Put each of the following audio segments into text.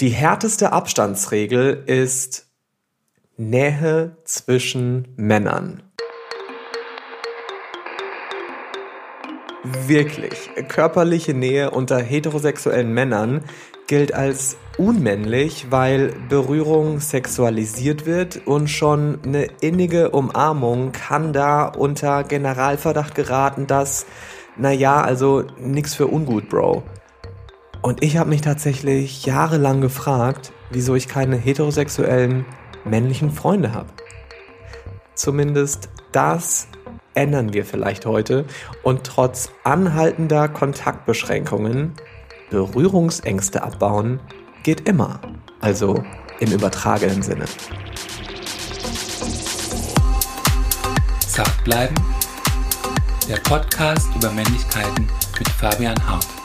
Die härteste Abstandsregel ist Nähe zwischen Männern. Wirklich, körperliche Nähe unter heterosexuellen Männern gilt als unmännlich, weil Berührung sexualisiert wird und schon eine innige Umarmung kann da unter Generalverdacht geraten, dass, naja, also nix für ungut, Bro. Und ich habe mich tatsächlich jahrelang gefragt, wieso ich keine heterosexuellen männlichen Freunde habe. Zumindest das ändern wir vielleicht heute und trotz anhaltender Kontaktbeschränkungen Berührungsängste abbauen geht immer. Also im übertragenen Sinne. Zart bleiben. Der Podcast über Männlichkeiten mit Fabian Hart.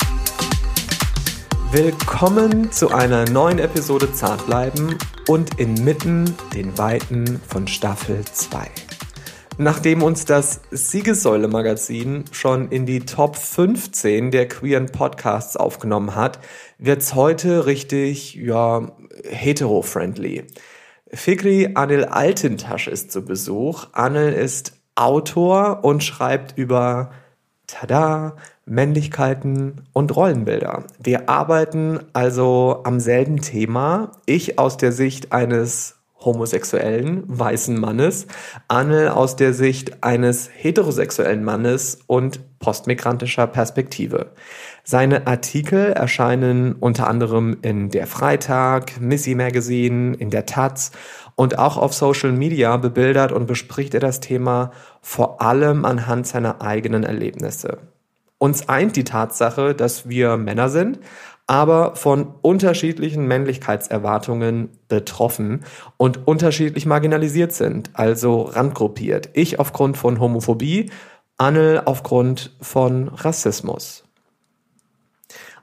Willkommen zu einer neuen Episode Zart bleiben und inmitten den Weiten von Staffel 2. Nachdem uns das Siegessäule-Magazin schon in die Top 15 der queeren Podcasts aufgenommen hat, wird's heute richtig, ja, hetero-friendly. Fikri Anil Altintasch ist zu Besuch. Anil ist Autor und schreibt über Tada, Männlichkeiten und Rollenbilder. Wir arbeiten also am selben Thema. Ich aus der Sicht eines homosexuellen weißen Mannes, Anne aus der Sicht eines heterosexuellen Mannes und postmigrantischer Perspektive. Seine Artikel erscheinen unter anderem in der Freitag, Missy Magazine, in der Taz und auch auf Social Media bebildert und bespricht er das Thema vor allem anhand seiner eigenen Erlebnisse. Uns eint die Tatsache, dass wir Männer sind, aber von unterschiedlichen Männlichkeitserwartungen betroffen und unterschiedlich marginalisiert sind, also randgruppiert. Ich aufgrund von Homophobie, Annel aufgrund von Rassismus.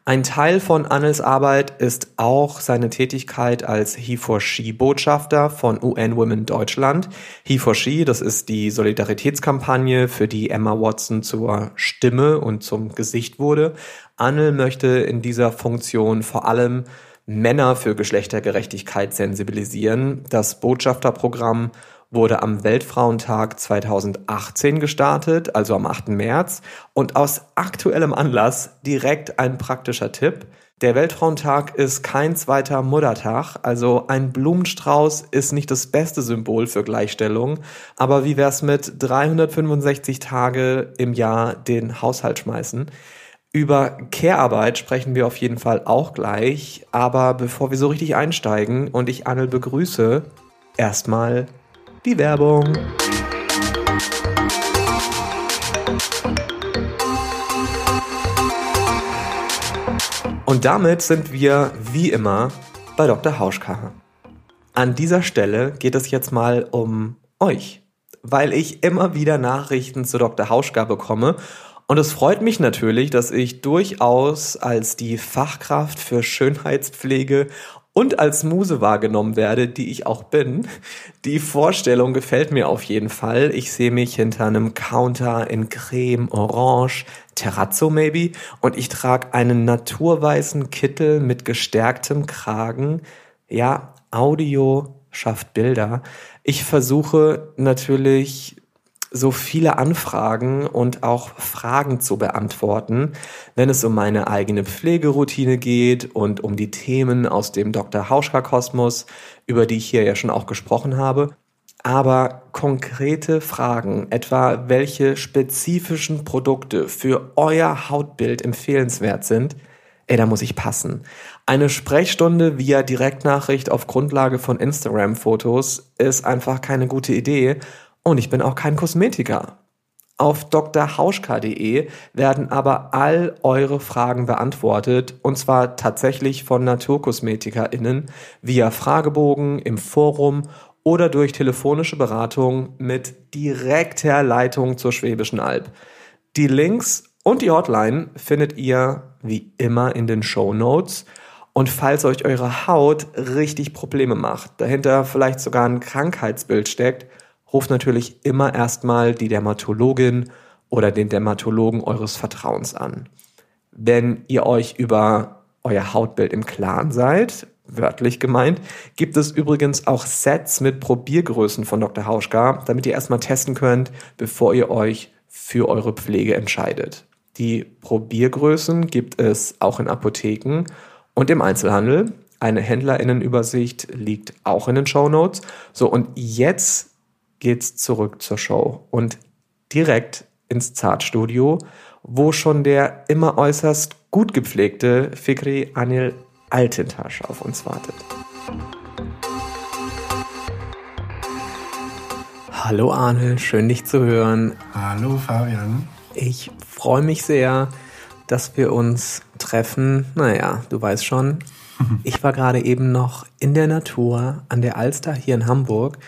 Ein Teil von Annels Arbeit ist auch seine Tätigkeit als He4She-Botschafter von UN Women Deutschland. He4She, das ist die Solidaritätskampagne, für die Emma Watson zur Stimme und zum Gesicht wurde. Annel möchte in dieser Funktion vor allem Männer für Geschlechtergerechtigkeit sensibilisieren. Das Botschafterprogramm wurde am Weltfrauentag 2018 gestartet, also am 8. März. Und aus aktuellem Anlass direkt ein praktischer Tipp. Der Weltfrauentag ist kein zweiter Muttertag, also ein Blumenstrauß ist nicht das beste Symbol für Gleichstellung. Aber wie wär's mit 365 Tage im Jahr den Haushalt schmeißen? Über Care-Arbeit sprechen wir auf jeden Fall auch gleich. Aber bevor wir so richtig einsteigen und ich Annel begrüße, erstmal die Werbung. Und damit sind wir wie immer bei Dr. Hauschka. An dieser Stelle geht es jetzt mal um euch, weil ich immer wieder Nachrichten zu Dr. Hauschka bekomme und es freut mich natürlich, dass ich durchaus als die Fachkraft für Schönheitspflege und als Muse wahrgenommen werde, die ich auch bin. Die Vorstellung gefällt mir auf jeden Fall. Ich sehe mich hinter einem Counter in Creme, Orange, Terrazzo maybe und ich trage einen naturweißen Kittel mit gestärktem Kragen. Ja, Audio schafft Bilder. Ich versuche natürlich so viele Anfragen und auch Fragen zu beantworten, wenn es um meine eigene Pflegeroutine geht und um die Themen aus dem Dr. Hauschka Kosmos, über die ich hier ja schon auch gesprochen habe. Aber konkrete Fragen, etwa welche spezifischen Produkte für euer Hautbild empfehlenswert sind, ey, da muss ich passen. Eine Sprechstunde via Direktnachricht auf Grundlage von Instagram-Fotos ist einfach keine gute Idee und ich bin auch kein Kosmetiker. Auf drhauschka.de werden aber all eure Fragen beantwortet und zwar tatsächlich von NaturkosmetikerInnen via Fragebogen im Forum oder durch telefonische Beratung mit direkter Leitung zur Schwäbischen Alb. Die Links und die Hotline findet ihr wie immer in den Show Notes. Und falls euch eure Haut richtig Probleme macht, dahinter vielleicht sogar ein Krankheitsbild steckt, ruft natürlich immer erstmal die Dermatologin oder den Dermatologen eures Vertrauens an. Wenn ihr euch über euer Hautbild im Klaren seid, wörtlich gemeint, gibt es übrigens auch Sets mit Probiergrößen von Dr. Hauschka, damit ihr erstmal testen könnt, bevor ihr euch für eure Pflege entscheidet. Die Probiergrößen gibt es auch in Apotheken und im Einzelhandel. Eine Händlerinnenübersicht liegt auch in den Show Notes. So, und jetzt geht's zurück zur Show und direkt ins Zartstudio, wo schon der immer äußerst gut gepflegte Fikri Anil Altintasch auf uns wartet. Hallo Arnel, schön dich zu hören. Hallo Fabian. Ich freue mich sehr, dass wir uns treffen. Naja, du weißt schon, ich war gerade eben noch in der Natur an der Alster hier in Hamburg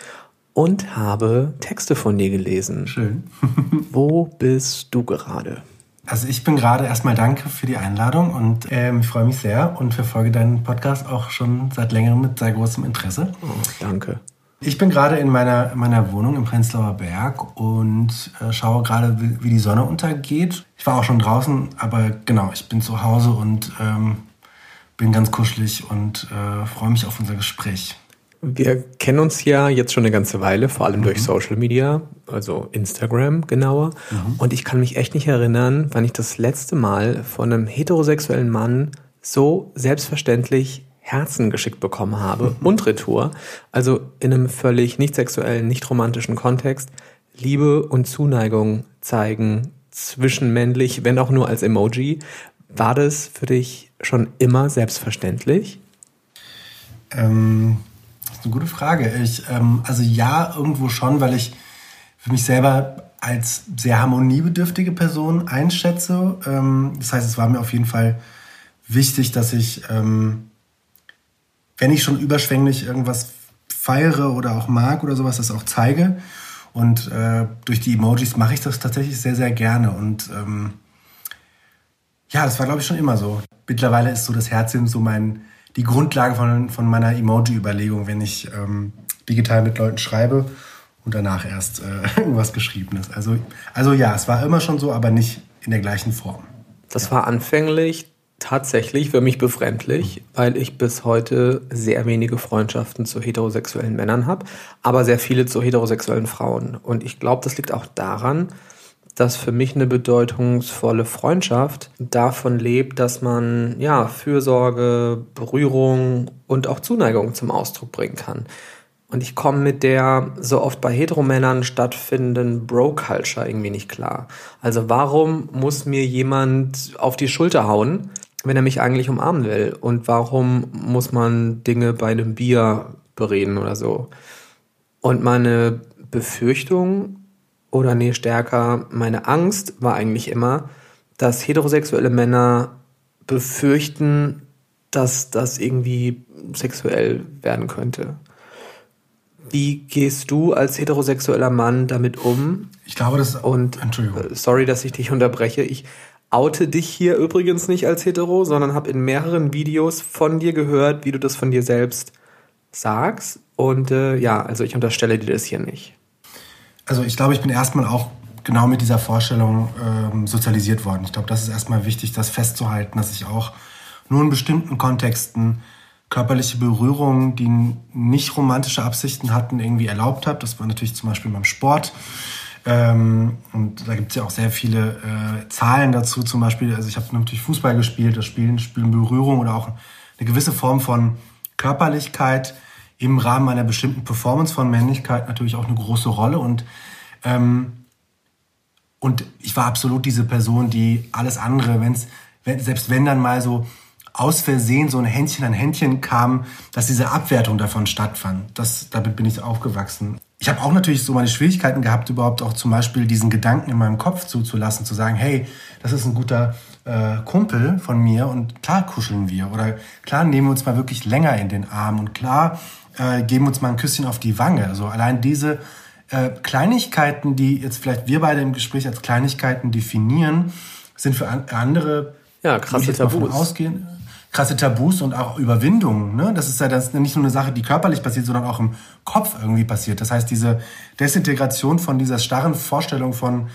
und habe Texte von dir gelesen. Schön. Wo bist du gerade? Also ich bin gerade erstmal danke für die Einladung und ähm, ich freue mich sehr und verfolge deinen Podcast auch schon seit längerem mit sehr großem Interesse. Oh, danke. Ich bin gerade in meiner, meiner Wohnung im Prenzlauer Berg und äh, schaue gerade, wie, wie, die Sonne untergeht. Ich war auch schon draußen, aber genau, ich bin zu Hause und ähm, bin ganz kuschelig und äh, freue mich auf unser Gespräch. Wir kennen uns ja jetzt schon eine ganze Weile, vor allem mhm. durch Social Media, also Instagram genauer. Mhm. Und ich kann mich echt nicht erinnern, wann ich das letzte Mal von einem heterosexuellen Mann so selbstverständlich Herzen geschickt bekommen habe mhm. und Retour. Also in einem völlig nicht sexuellen, nicht romantischen Kontext. Liebe und Zuneigung zeigen zwischenmännlich, wenn auch nur als Emoji. War das für dich schon immer selbstverständlich? Ähm ist eine gute Frage. Ich, ähm, also ja, irgendwo schon, weil ich für mich selber als sehr harmoniebedürftige Person einschätze. Ähm, das heißt, es war mir auf jeden Fall wichtig, dass ich, ähm, wenn ich schon überschwänglich irgendwas feiere oder auch mag oder sowas, das auch zeige. Und äh, durch die Emojis mache ich das tatsächlich sehr, sehr gerne. Und ähm, ja, das war, glaube ich, schon immer so. Mittlerweile ist so das Herzchen so mein, die Grundlage von, von meiner Emoji-Überlegung, wenn ich ähm, digital mit Leuten schreibe und danach erst äh, irgendwas Geschriebenes. Also, also ja, es war immer schon so, aber nicht in der gleichen Form. Das ja. war anfänglich tatsächlich für mich befremdlich, weil ich bis heute sehr wenige Freundschaften zu heterosexuellen Männern habe, aber sehr viele zu heterosexuellen Frauen. Und ich glaube, das liegt auch daran, dass für mich eine bedeutungsvolle Freundschaft davon lebt, dass man ja Fürsorge, Berührung und auch Zuneigung zum Ausdruck bringen kann. Und ich komme mit der so oft bei Heteromännern stattfindenden Bro-Culture irgendwie nicht klar. Also warum muss mir jemand auf die Schulter hauen, wenn er mich eigentlich umarmen will? Und warum muss man Dinge bei einem Bier bereden oder so? Und meine Befürchtung oder nee, stärker, meine Angst war eigentlich immer, dass heterosexuelle Männer befürchten, dass das irgendwie sexuell werden könnte. Wie gehst du als heterosexueller Mann damit um? Ich glaube, das und Entschuldigung. Äh, sorry, dass ich dich unterbreche. Ich oute dich hier übrigens nicht als hetero, sondern habe in mehreren Videos von dir gehört, wie du das von dir selbst sagst. Und äh, ja, also ich unterstelle dir das hier nicht also ich glaube, ich bin erstmal auch genau mit dieser Vorstellung ähm, sozialisiert worden. Ich glaube, das ist erstmal wichtig, das festzuhalten, dass ich auch nur in bestimmten Kontexten körperliche Berührungen, die nicht romantische Absichten hatten, irgendwie erlaubt habe. Das war natürlich zum Beispiel beim Sport. Ähm, und da gibt es ja auch sehr viele äh, Zahlen dazu. Zum Beispiel, also ich habe natürlich Fußball gespielt, das Spielen, Spielen Berührung oder auch eine gewisse Form von Körperlichkeit im Rahmen einer bestimmten Performance von Männlichkeit natürlich auch eine große Rolle. Und, ähm, und ich war absolut diese Person, die alles andere, wenn's, wenn, selbst wenn dann mal so aus Versehen so ein Händchen an Händchen kam, dass diese Abwertung davon stattfand. Das, damit bin ich aufgewachsen. Ich habe auch natürlich so meine Schwierigkeiten gehabt, überhaupt auch zum Beispiel diesen Gedanken in meinem Kopf zuzulassen, zu sagen, hey, das ist ein guter äh, Kumpel von mir und klar kuscheln wir oder klar nehmen wir uns mal wirklich länger in den Arm und klar äh, geben uns mal ein Küsschen auf die Wange. Also allein diese äh, Kleinigkeiten, die jetzt vielleicht wir beide im Gespräch als Kleinigkeiten definieren, sind für an andere ja, krasse Tabus. Ausgehen, krasse Tabus und auch Überwindungen. Ne? Das ist ja das nicht nur eine Sache, die körperlich passiert, sondern auch im Kopf irgendwie passiert. Das heißt, diese Desintegration von dieser starren Vorstellung von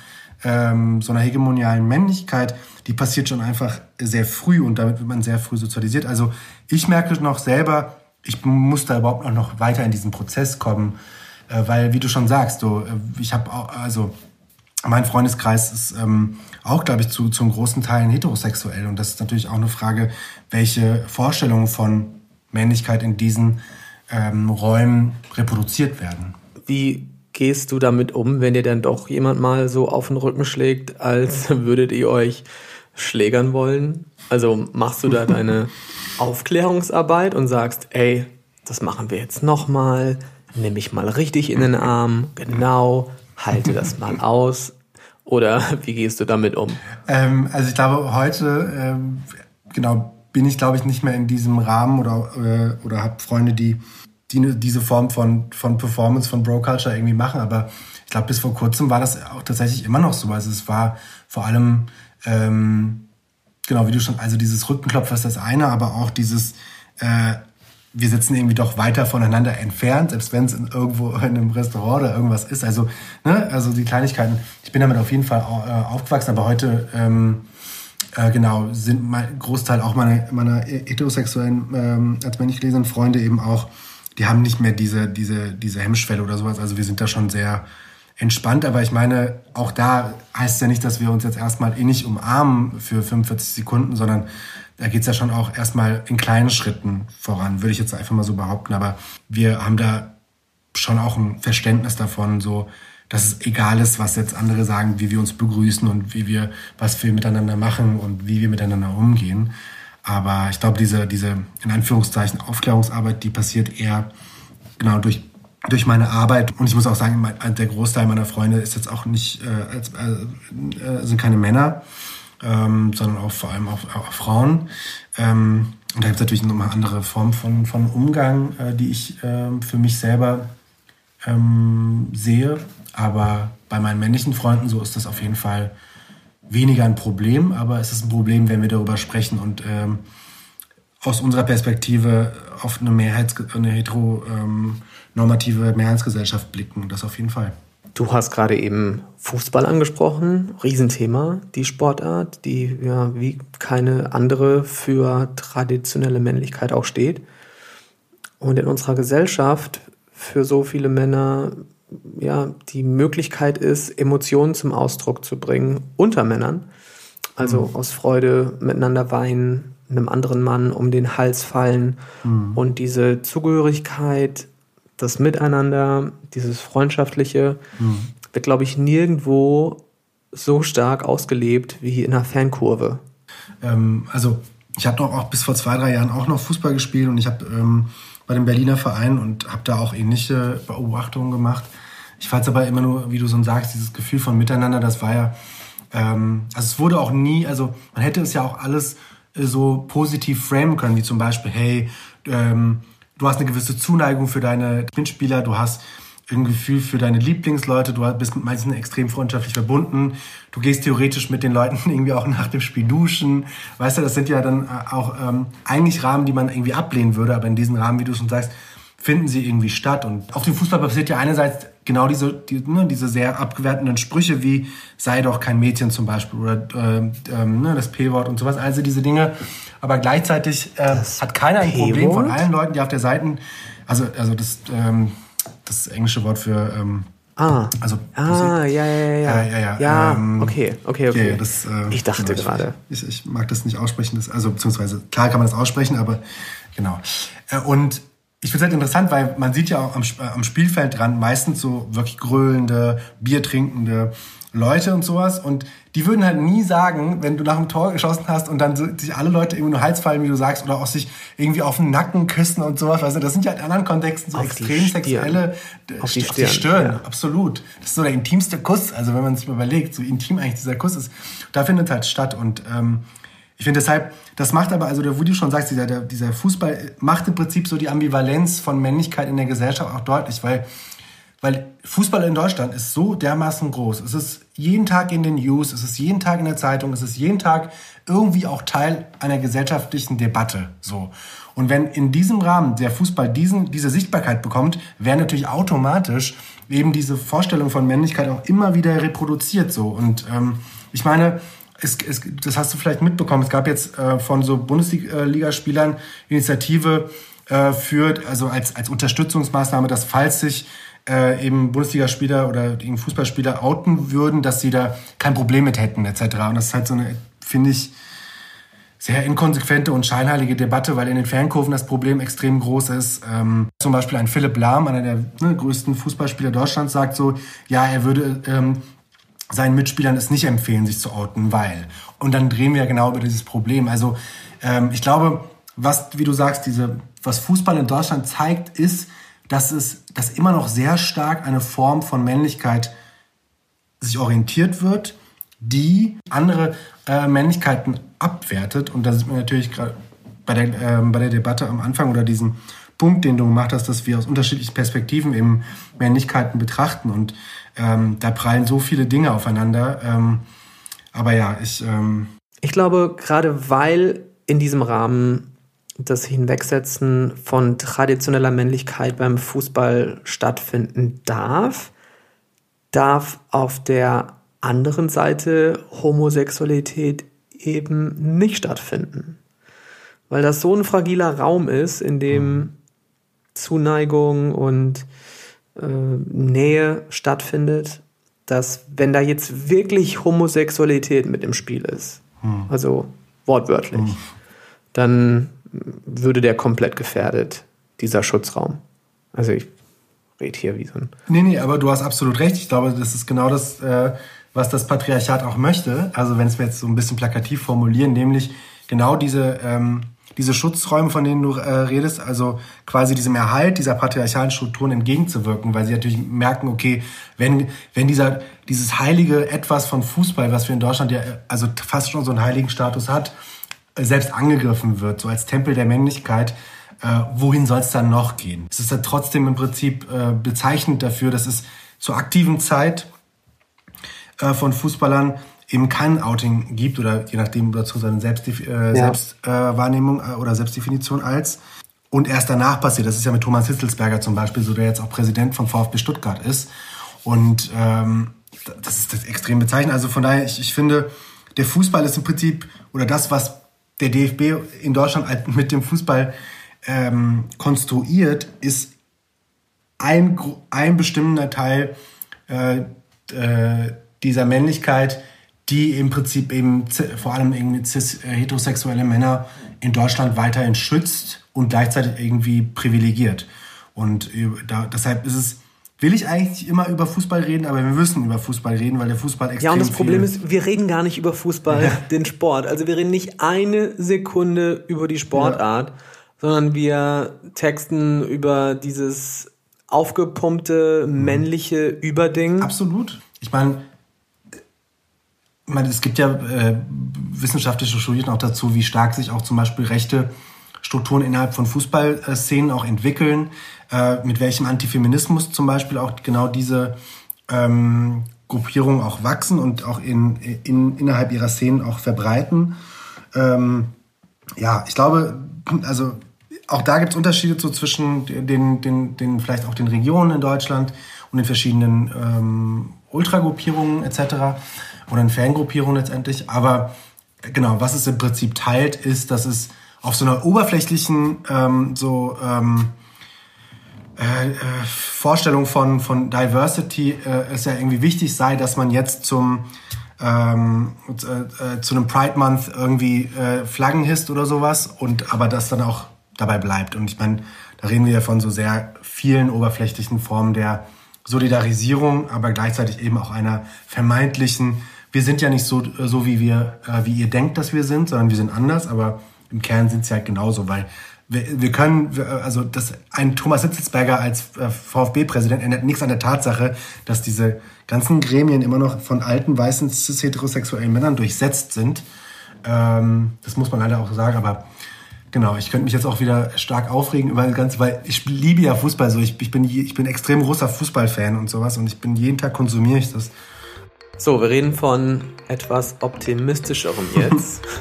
ähm, so einer hegemonialen Männlichkeit, die passiert schon einfach sehr früh und damit wird man sehr früh sozialisiert. Also ich merke noch selber, ich muss da überhaupt auch noch weiter in diesen Prozess kommen, äh, weil, wie du schon sagst, so, äh, ich habe also mein Freundeskreis ist ähm, auch, glaube ich, zu, zum großen Teil heterosexuell. Und das ist natürlich auch eine Frage, welche Vorstellungen von Männlichkeit in diesen ähm, Räumen reproduziert werden. Wie gehst du damit um, wenn dir dann doch jemand mal so auf den Rücken schlägt, als würdet ihr euch schlägern wollen? Also machst du da deine Aufklärungsarbeit und sagst, ey, das machen wir jetzt nochmal, nimm mich mal richtig in den Arm, genau, halte das mal aus. Oder wie gehst du damit um? Ähm, also ich glaube, heute, ähm, genau, bin ich, glaube ich, nicht mehr in diesem Rahmen oder, äh, oder habe Freunde, die, die diese Form von, von Performance, von Bro Culture irgendwie machen. Aber ich glaube, bis vor kurzem war das auch tatsächlich immer noch so. Also es war vor allem, ähm, genau wie du schon, also dieses Rückenklopfen ist das eine, aber auch dieses, äh, wir sitzen irgendwie doch weiter voneinander entfernt, selbst wenn es irgendwo in einem Restaurant oder irgendwas ist. Also, ne, also die Kleinigkeiten. Ich bin damit auf jeden Fall äh, aufgewachsen, aber heute ähm, äh, genau sind mein Großteil auch meiner meiner heterosexuellen ähm, als männlich gelesenen Freunde eben auch. Die haben nicht mehr diese diese diese Hemmschwelle oder sowas. Also wir sind da schon sehr entspannt, aber ich meine, auch da heißt es ja nicht, dass wir uns jetzt erstmal eh nicht umarmen für 45 Sekunden, sondern da geht's ja schon auch erstmal in kleinen Schritten voran, würde ich jetzt einfach mal so behaupten. Aber wir haben da schon auch ein Verständnis davon, so dass es egal ist, was jetzt andere sagen, wie wir uns begrüßen und wie wir, was wir miteinander machen und wie wir miteinander umgehen. Aber ich glaube, diese, diese, in Anführungszeichen, Aufklärungsarbeit, die passiert eher genau durch, durch meine Arbeit. Und ich muss auch sagen, der Großteil meiner Freunde ist jetzt auch nicht, äh, äh, sind keine Männer ähm, sondern auch vor allem auch, auch Frauen. Ähm, und da gibt es natürlich nochmal andere Formen von, von Umgang, äh, die ich äh, für mich selber ähm, sehe. Aber bei meinen männlichen Freunden so ist das auf jeden Fall weniger ein Problem, aber es ist ein Problem, wenn wir darüber sprechen und ähm, aus unserer Perspektive auf eine Mehrheits eine heteronormative Mehrheitsgesellschaft blicken. Das auf jeden Fall. Du hast gerade eben Fußball angesprochen, Riesenthema, die Sportart, die ja wie keine andere für traditionelle Männlichkeit auch steht. Und in unserer Gesellschaft für so viele Männer ja die Möglichkeit ist, Emotionen zum Ausdruck zu bringen unter Männern. Also mhm. aus Freude miteinander weinen, einem anderen Mann um den Hals fallen mhm. und diese Zugehörigkeit das Miteinander, dieses Freundschaftliche, mhm. wird, glaube ich, nirgendwo so stark ausgelebt wie in einer Fankurve. Ähm, also ich habe doch auch bis vor zwei, drei Jahren auch noch Fußball gespielt und ich habe ähm, bei dem Berliner Verein und habe da auch ähnliche Beobachtungen gemacht. Ich fand es aber immer nur, wie du so sagst, dieses Gefühl von Miteinander, das war ja, ähm, also es wurde auch nie, also man hätte es ja auch alles äh, so positiv framen können, wie zum Beispiel, hey, ähm, du hast eine gewisse Zuneigung für deine Mitspieler, du hast ein Gefühl für deine Lieblingsleute, du bist mit manchen extrem freundschaftlich verbunden, du gehst theoretisch mit den Leuten irgendwie auch nach dem Spiel duschen, weißt du, das sind ja dann äh, auch ähm, eigentlich Rahmen, die man irgendwie ablehnen würde, aber in diesen Rahmen, wie du schon sagst, finden sie irgendwie statt. Und auf dem Fußball passiert ja einerseits genau diese, die, ne, diese sehr abgewertenden Sprüche wie sei doch kein Mädchen zum Beispiel oder äh, äh, ne, das P-Wort und sowas, also diese Dinge aber gleichzeitig äh, hat keiner ein Problem von allen Leuten, die auf der Seite, also, also das, ähm, das englische Wort für, ähm, Ah, also ah, ja, ja, ja, ja, ja, ja, ja ähm, okay, okay, okay. okay das, äh, ich dachte genau, gerade. Ich, ich, mag das nicht aussprechen, das, also beziehungsweise klar kann man das aussprechen, aber genau. Äh, und ich finde es halt interessant, weil man sieht ja auch am, äh, am Spielfeld dran meistens so wirklich gröhlende, biertrinkende Leute und sowas. Und die würden halt nie sagen, wenn du nach dem Tor geschossen hast und dann sich alle Leute irgendwie nur Hals fallen, wie du sagst, oder auch sich irgendwie auf den Nacken küssen und sowas. Weißt du, das sind ja in anderen Kontexten so auf extrem sexuelle auf die Stirn, auf die Stirn ja. absolut. Das ist so der intimste Kuss. Also wenn man sich überlegt, so intim eigentlich dieser Kuss ist, da findet halt statt. Und ähm, ich finde deshalb, das macht aber, also der, wo du schon sagst, dieser, dieser Fußball macht im Prinzip so die Ambivalenz von Männlichkeit in der Gesellschaft auch deutlich, weil weil Fußball in Deutschland ist so dermaßen groß. Es ist jeden Tag in den News, es ist jeden Tag in der Zeitung, es ist jeden Tag irgendwie auch Teil einer gesellschaftlichen Debatte. So. Und wenn in diesem Rahmen der Fußball diesen, diese Sichtbarkeit bekommt, wäre natürlich automatisch eben diese Vorstellung von Männlichkeit auch immer wieder reproduziert. So. Und ähm, ich meine, es, es, das hast du vielleicht mitbekommen. Es gab jetzt äh, von so Bundesligaspielern Initiative, äh, führt, also als, als Unterstützungsmaßnahme, dass falls sich äh, eben Bundesligaspieler oder eben Fußballspieler outen würden, dass sie da kein Problem mit hätten etc. Und das ist halt so eine, finde ich, sehr inkonsequente und scheinheilige Debatte, weil in den Fankurven das Problem extrem groß ist. Ähm, zum Beispiel ein Philipp Lahm, einer der ne, größten Fußballspieler Deutschlands, sagt so, ja, er würde ähm, seinen Mitspielern es nicht empfehlen, sich zu outen, weil. Und dann drehen wir ja genau über dieses Problem. Also ähm, ich glaube, was, wie du sagst, diese, was Fußball in Deutschland zeigt, ist, dass es, dass immer noch sehr stark eine Form von Männlichkeit sich orientiert wird, die andere äh, Männlichkeiten abwertet. Und da sind wir natürlich gerade bei der, äh, bei der Debatte am Anfang oder diesem Punkt, den du gemacht hast, dass wir aus unterschiedlichen Perspektiven eben Männlichkeiten betrachten. Und ähm, da prallen so viele Dinge aufeinander. Ähm, aber ja, ich. Ähm ich glaube, gerade weil in diesem Rahmen das Hinwegsetzen von traditioneller Männlichkeit beim Fußball stattfinden darf, darf auf der anderen Seite Homosexualität eben nicht stattfinden. Weil das so ein fragiler Raum ist, in dem Zuneigung und äh, Nähe stattfindet, dass wenn da jetzt wirklich Homosexualität mit im Spiel ist, hm. also wortwörtlich, hm. dann würde der komplett gefährdet, dieser Schutzraum. Also ich rede hier wie so ein. Nee, nee, aber du hast absolut recht. Ich glaube, das ist genau das, äh, was das Patriarchat auch möchte. Also wenn es wir jetzt so ein bisschen plakativ formulieren, nämlich genau diese, ähm, diese Schutzräume, von denen du äh, redest, also quasi diesem Erhalt dieser patriarchalen Strukturen entgegenzuwirken, weil sie natürlich merken, okay, wenn, wenn dieser, dieses heilige Etwas von Fußball, was wir in Deutschland ja also fast schon so einen heiligen Status hat, selbst angegriffen wird, so als Tempel der Männlichkeit, äh, wohin soll es dann noch gehen? Es ist dann trotzdem im Prinzip äh, bezeichnend dafür, dass es zur aktiven Zeit äh, von Fußballern eben kein Outing gibt oder je nachdem dazu seine Selbstdef äh, ja. Selbstwahrnehmung äh, oder Selbstdefinition als und erst danach passiert. Das ist ja mit Thomas Hitzelsberger zum Beispiel so, der jetzt auch Präsident von VfB Stuttgart ist und ähm, das ist das extrem bezeichnend. Also von daher, ich, ich finde, der Fußball ist im Prinzip oder das, was der DFB in Deutschland mit dem Fußball ähm, konstruiert, ist ein, ein bestimmender Teil äh, äh, dieser Männlichkeit, die im Prinzip eben vor allem irgendwie äh, heterosexuelle Männer in Deutschland weiterhin schützt und gleichzeitig irgendwie privilegiert. Und da, deshalb ist es will ich eigentlich immer über Fußball reden, aber wir müssen über Fußball reden, weil der Fußball extrem Ja, und das Problem ist, wir reden gar nicht über Fußball, ja. den Sport. Also wir reden nicht eine Sekunde über die Sportart, ja. sondern wir texten über dieses aufgepumpte männliche Überding. Absolut. Ich meine, meine, es gibt ja äh, wissenschaftliche Studien auch dazu, wie stark sich auch zum Beispiel rechte Strukturen innerhalb von Fußballszenen auch entwickeln äh, mit welchem Antifeminismus zum Beispiel auch genau diese ähm, Gruppierungen auch wachsen und auch in, in, innerhalb ihrer Szenen auch verbreiten. Ähm, ja, ich glaube, also auch da gibt es Unterschiede so zwischen den, den, den, vielleicht auch den Regionen in Deutschland und den verschiedenen ähm, Ultragruppierungen etc. oder den Fangruppierungen letztendlich. Aber genau, was es im Prinzip teilt, ist, dass es auf so einer oberflächlichen ähm, so ähm, äh, äh, Vorstellung von, von Diversity äh, es ja irgendwie wichtig sei, dass man jetzt zum ähm, äh, äh, zu einem Pride Month irgendwie äh, Flaggen hisst oder sowas und aber das dann auch dabei bleibt. Und ich meine, da reden wir ja von so sehr vielen oberflächlichen Formen der Solidarisierung, aber gleichzeitig eben auch einer vermeintlichen, wir sind ja nicht so, so wie wir, äh, wie ihr denkt, dass wir sind, sondern wir sind anders, aber im Kern sind sie halt genauso, weil wir, wir können, also das, ein Thomas Hitzelsberger als äh, VfB-Präsident ändert nichts an der Tatsache, dass diese ganzen Gremien immer noch von alten, weißen, cis-heterosexuellen Männern durchsetzt sind. Ähm, das muss man leider auch sagen, aber genau, ich könnte mich jetzt auch wieder stark aufregen über das Ganze, weil ich liebe ja Fußball so. Ich, ich, bin, ich bin extrem großer Fußballfan und sowas und ich bin jeden Tag konsumiere ich das. So, wir reden von etwas optimistischerem jetzt.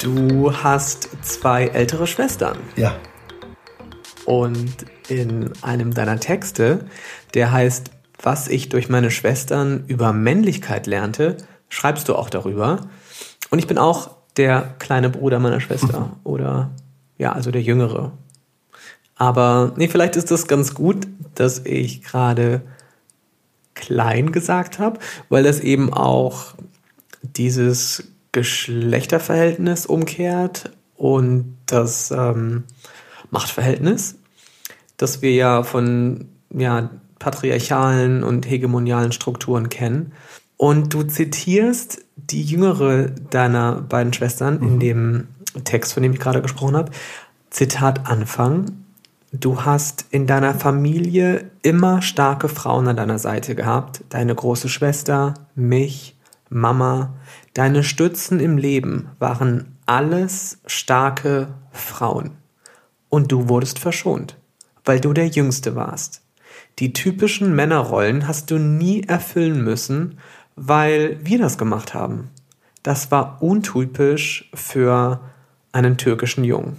Du hast zwei ältere Schwestern. Ja. Und in einem deiner Texte, der heißt, was ich durch meine Schwestern über Männlichkeit lernte, schreibst du auch darüber, Und ich bin auch der kleine Bruder meiner Schwester oder ja, also der jüngere. Aber nee, vielleicht ist das ganz gut, dass ich gerade klein gesagt habe, weil das eben auch dieses Geschlechterverhältnis umkehrt und das ähm, Machtverhältnis, das wir ja von ja, patriarchalen und hegemonialen Strukturen kennen. Und du zitierst die jüngere deiner beiden Schwestern mhm. in dem Text, von dem ich gerade gesprochen habe. Zitat Anfang. Du hast in deiner Familie immer starke Frauen an deiner Seite gehabt. Deine große Schwester, mich, Mama. Deine Stützen im Leben waren alles starke Frauen. Und du wurdest verschont, weil du der Jüngste warst. Die typischen Männerrollen hast du nie erfüllen müssen, weil wir das gemacht haben. Das war untypisch für einen türkischen Jungen.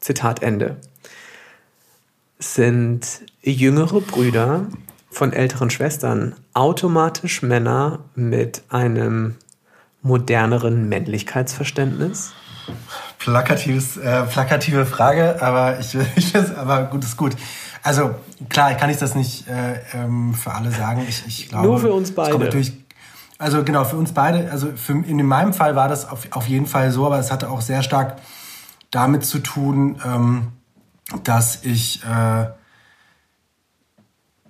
Zitat Ende. Sind jüngere Brüder von älteren Schwestern automatisch Männer mit einem moderneren Männlichkeitsverständnis? Plakatives, äh, plakative Frage, aber ich, ich aber gut ist gut. Also klar, ich kann ich das nicht äh, ähm, für alle sagen. Ich, ich glaube, Nur für uns beide. also genau, für uns beide. Also für, in meinem Fall war das auf, auf jeden Fall so, aber es hatte auch sehr stark damit zu tun, ähm, dass ich äh,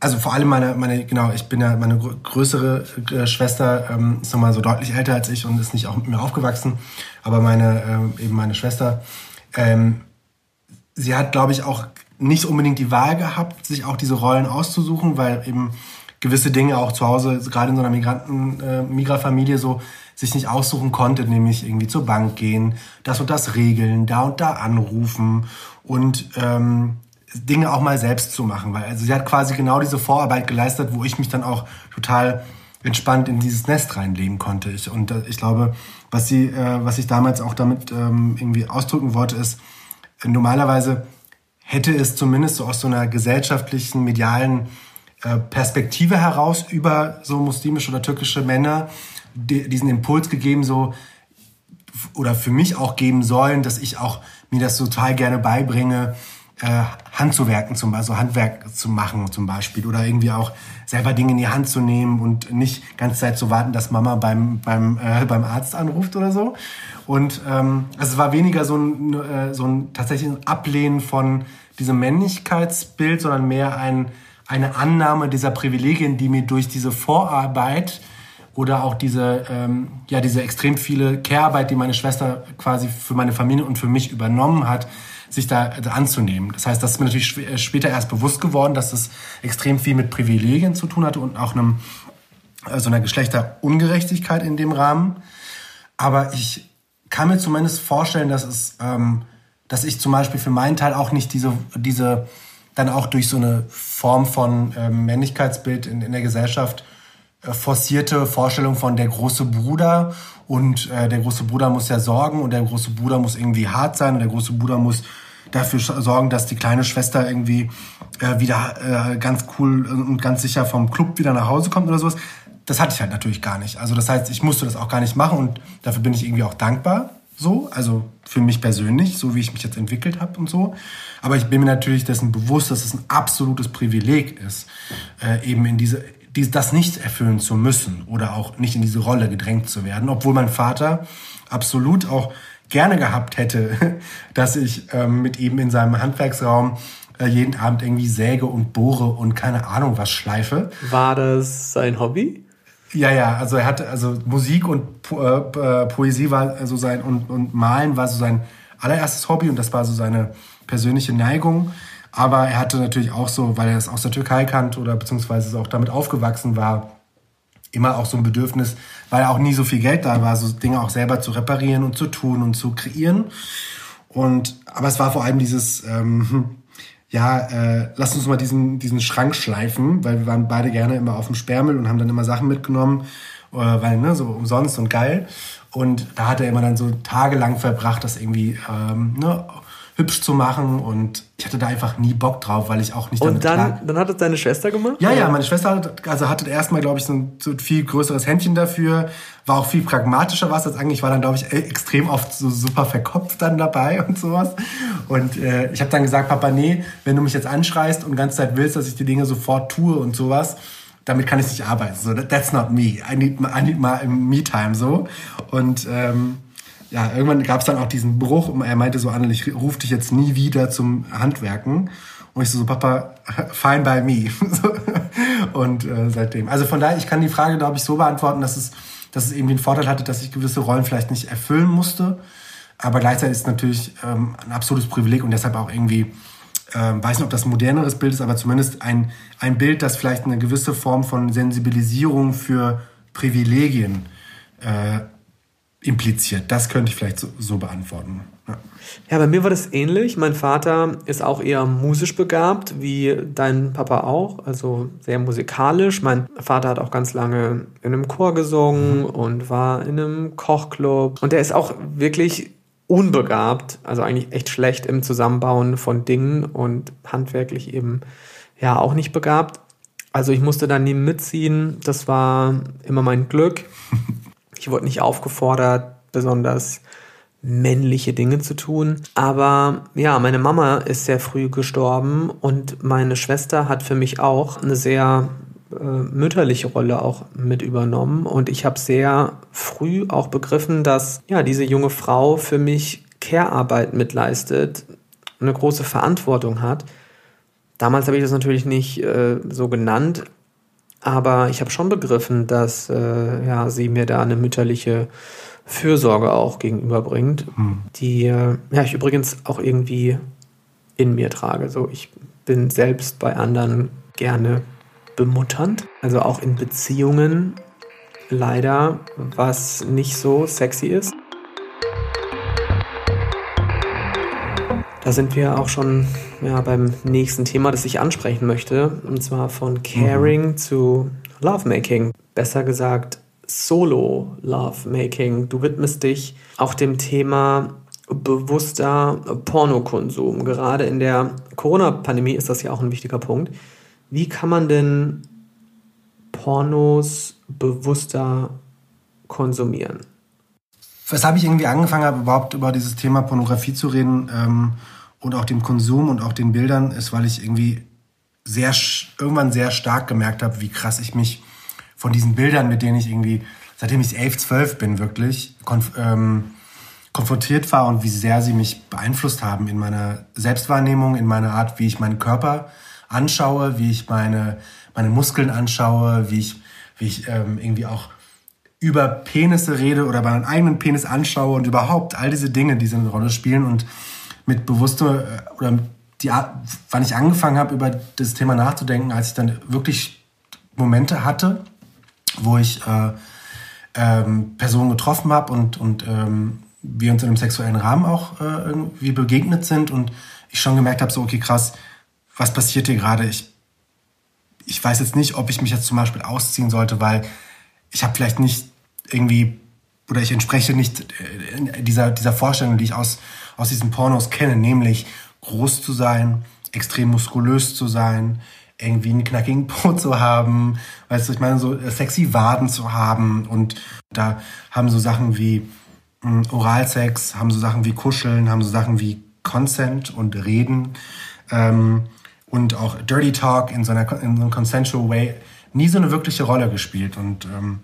also vor allem meine, meine, genau, ich bin ja meine größere äh, Schwester, ähm, ist nochmal so deutlich älter als ich und ist nicht auch mit mir aufgewachsen, aber meine, äh, eben meine Schwester, ähm, sie hat, glaube ich, auch nicht unbedingt die Wahl gehabt, sich auch diese Rollen auszusuchen, weil eben gewisse Dinge auch zu Hause, gerade in so einer Migranten, äh, Migrafamilie so, sich nicht aussuchen konnte, nämlich irgendwie zur Bank gehen, das und das regeln, da und da anrufen und ähm, Dinge auch mal selbst zu machen. Weil also sie hat quasi genau diese Vorarbeit geleistet, wo ich mich dann auch total entspannt in dieses Nest reinlegen konnte. Ich, und äh, ich glaube, was sie, äh, was ich damals auch damit ähm, irgendwie ausdrücken wollte, ist, äh, normalerweise hätte es zumindest so aus so einer gesellschaftlichen, medialen äh, Perspektive heraus über so muslimische oder türkische Männer diesen Impuls gegeben, so oder für mich auch geben sollen, dass ich auch mir das total gerne beibringe, äh, Handzuwerken zum Beispiel, also Handwerk zu machen zum Beispiel oder irgendwie auch selber Dinge in die Hand zu nehmen und nicht ganze Zeit zu warten, dass Mama beim beim äh, beim Arzt anruft oder so. Und ähm, also es war weniger so ein äh, so ein tatsächlich Ablehnen von diesem Männlichkeitsbild, sondern mehr ein eine Annahme dieser Privilegien, die mir durch diese Vorarbeit oder auch diese, ähm, ja, diese extrem viele Care-Arbeit, die meine Schwester quasi für meine Familie und für mich übernommen hat, sich da anzunehmen. Das heißt, das ist mir natürlich äh, später erst bewusst geworden, dass es extrem viel mit Privilegien zu tun hatte und auch einem, äh, so einer Geschlechterungerechtigkeit in dem Rahmen. Aber ich kann mir zumindest vorstellen, dass es, ähm, dass ich zum Beispiel für meinen Teil auch nicht diese, diese dann auch durch so eine Form von ähm, Männlichkeitsbild in, in der Gesellschaft äh, forcierte Vorstellung von der große Bruder und äh, der große Bruder muss ja sorgen und der große Bruder muss irgendwie hart sein und der große Bruder muss dafür sorgen, dass die kleine Schwester irgendwie äh, wieder äh, ganz cool und ganz sicher vom Club wieder nach Hause kommt oder sowas. Das hatte ich halt natürlich gar nicht. Also das heißt, ich musste das auch gar nicht machen und dafür bin ich irgendwie auch dankbar. So, also für mich persönlich, so wie ich mich jetzt entwickelt habe und so. Aber ich bin mir natürlich dessen bewusst, dass es ein absolutes Privileg ist, äh, eben in diese die, das nicht erfüllen zu müssen oder auch nicht in diese Rolle gedrängt zu werden, obwohl mein Vater absolut auch gerne gehabt hätte, dass ich ähm, mit ihm in seinem Handwerksraum äh, jeden Abend irgendwie säge und bohre und keine Ahnung was schleife. War das sein Hobby? Ja, ja, also er hatte, also Musik und po äh, äh Poesie war so sein und, und Malen war so sein allererstes Hobby und das war so seine persönliche Neigung. Aber er hatte natürlich auch so, weil er es aus der Türkei kannte oder beziehungsweise auch damit aufgewachsen war, immer auch so ein Bedürfnis, weil auch nie so viel Geld da war, so Dinge auch selber zu reparieren und zu tun und zu kreieren. Und aber es war vor allem dieses, ähm, ja, äh, lass uns mal diesen, diesen Schrank schleifen, weil wir waren beide gerne immer auf dem Sperrmüll und haben dann immer Sachen mitgenommen, äh, weil, ne, so umsonst und geil. Und da hat er immer dann so tagelang verbracht, das irgendwie ähm, ne, hübsch zu machen und ich hatte da einfach nie Bock drauf, weil ich auch nicht damit Und dann, klar... dann hat es deine Schwester gemacht? Ja, oder? ja, meine Schwester hat, also hatte erstmal, glaube ich, so ein, viel größeres Händchen dafür, war auch viel pragmatischer was als eigentlich, war dann, glaube ich, e, extrem oft so super verkopft dann dabei und sowas. Und äh, ich habe dann gesagt, Papa, nee, wenn du mich jetzt anschreist und ganze Zeit willst, dass ich die Dinge sofort tue und sowas, damit kann ich nicht arbeiten. So, that's not me. I need, I need my me-time so. Und ähm, ja, irgendwann gab es dann auch diesen Bruch und er meinte so, Annel, ich rufe dich jetzt nie wieder zum Handwerken. Und ich so, so Papa, fine by me. und äh, seitdem. Also von daher, ich kann die Frage, glaube ich, so beantworten, dass es, dass es eben den Vorteil hatte, dass ich gewisse Rollen vielleicht nicht erfüllen musste. Aber gleichzeitig ist es natürlich ähm, ein absolutes Privileg und deshalb auch irgendwie, ähm, weiß nicht, ob das ein moderneres Bild ist, aber zumindest ein, ein Bild, das vielleicht eine gewisse Form von Sensibilisierung für Privilegien äh, impliziert. Das könnte ich vielleicht so, so beantworten. Ja. ja. bei mir war das ähnlich. Mein Vater ist auch eher musisch begabt, wie dein Papa auch, also sehr musikalisch. Mein Vater hat auch ganz lange in einem Chor gesungen mhm. und war in einem Kochclub. Und er ist auch wirklich unbegabt, also eigentlich echt schlecht im Zusammenbauen von Dingen und handwerklich eben ja auch nicht begabt. Also ich musste da nie mitziehen. Das war immer mein Glück. Ich wurde nicht aufgefordert, besonders männliche Dinge zu tun. Aber ja, meine Mama ist sehr früh gestorben und meine Schwester hat für mich auch eine sehr äh, mütterliche Rolle auch mit übernommen. Und ich habe sehr früh auch begriffen, dass ja diese junge Frau für mich Care-Arbeit mitleistet, eine große Verantwortung hat. Damals habe ich das natürlich nicht äh, so genannt, aber ich habe schon begriffen, dass äh, ja, sie mir da eine mütterliche Fürsorge auch gegenüberbringt, hm. die äh, ja, ich übrigens auch irgendwie in mir trage. So, ich bin selbst bei anderen gerne bemutternd, also auch in Beziehungen leider, was nicht so sexy ist. Da sind wir auch schon ja, beim nächsten Thema, das ich ansprechen möchte. Und zwar von Caring mhm. zu Lovemaking. Besser gesagt, Solo Lovemaking. Du widmest dich auch dem Thema bewusster Pornokonsum. Gerade in der Corona-Pandemie ist das ja auch ein wichtiger Punkt. Wie kann man denn Pornos bewusster konsumieren? Weshalb ich irgendwie angefangen habe, überhaupt über dieses Thema Pornografie zu reden, ähm, und auch dem Konsum und auch den Bildern ist, weil ich irgendwie sehr irgendwann sehr stark gemerkt habe, wie krass ich mich von diesen Bildern, mit denen ich irgendwie, seitdem ich elf, zwölf bin, wirklich konf ähm, konfrontiert war und wie sehr sie mich beeinflusst haben in meiner Selbstwahrnehmung, in meiner Art, wie ich meinen Körper anschaue, wie ich meine, meine Muskeln anschaue, wie ich, wie ich ähm, irgendwie auch über Penisse rede oder meinen eigenen Penis anschaue und überhaupt all diese Dinge, die so eine Rolle spielen. Und mit bewusster äh, oder die Art, wann ich angefangen habe, über das Thema nachzudenken, als ich dann wirklich Momente hatte, wo ich äh, ähm, Personen getroffen habe und, und ähm, wir uns in einem sexuellen Rahmen auch äh, irgendwie begegnet sind und ich schon gemerkt habe, so, okay, krass, was passiert hier gerade? Ich, ich weiß jetzt nicht, ob ich mich jetzt zum Beispiel ausziehen sollte, weil ich habe vielleicht nicht irgendwie oder ich entspreche nicht äh, dieser, dieser Vorstellung, die ich aus aus diesen Pornos kenne, nämlich groß zu sein, extrem muskulös zu sein, irgendwie einen knackigen Po zu haben, weißt du, ich meine, so sexy Waden zu haben. Und da haben so Sachen wie mh, hm, Oralsex, haben so Sachen wie Kuscheln, haben so Sachen wie Consent und Reden ähm, und auch Dirty Talk in so, einer, in so einem consensual way nie so eine wirkliche Rolle gespielt. Und ähm,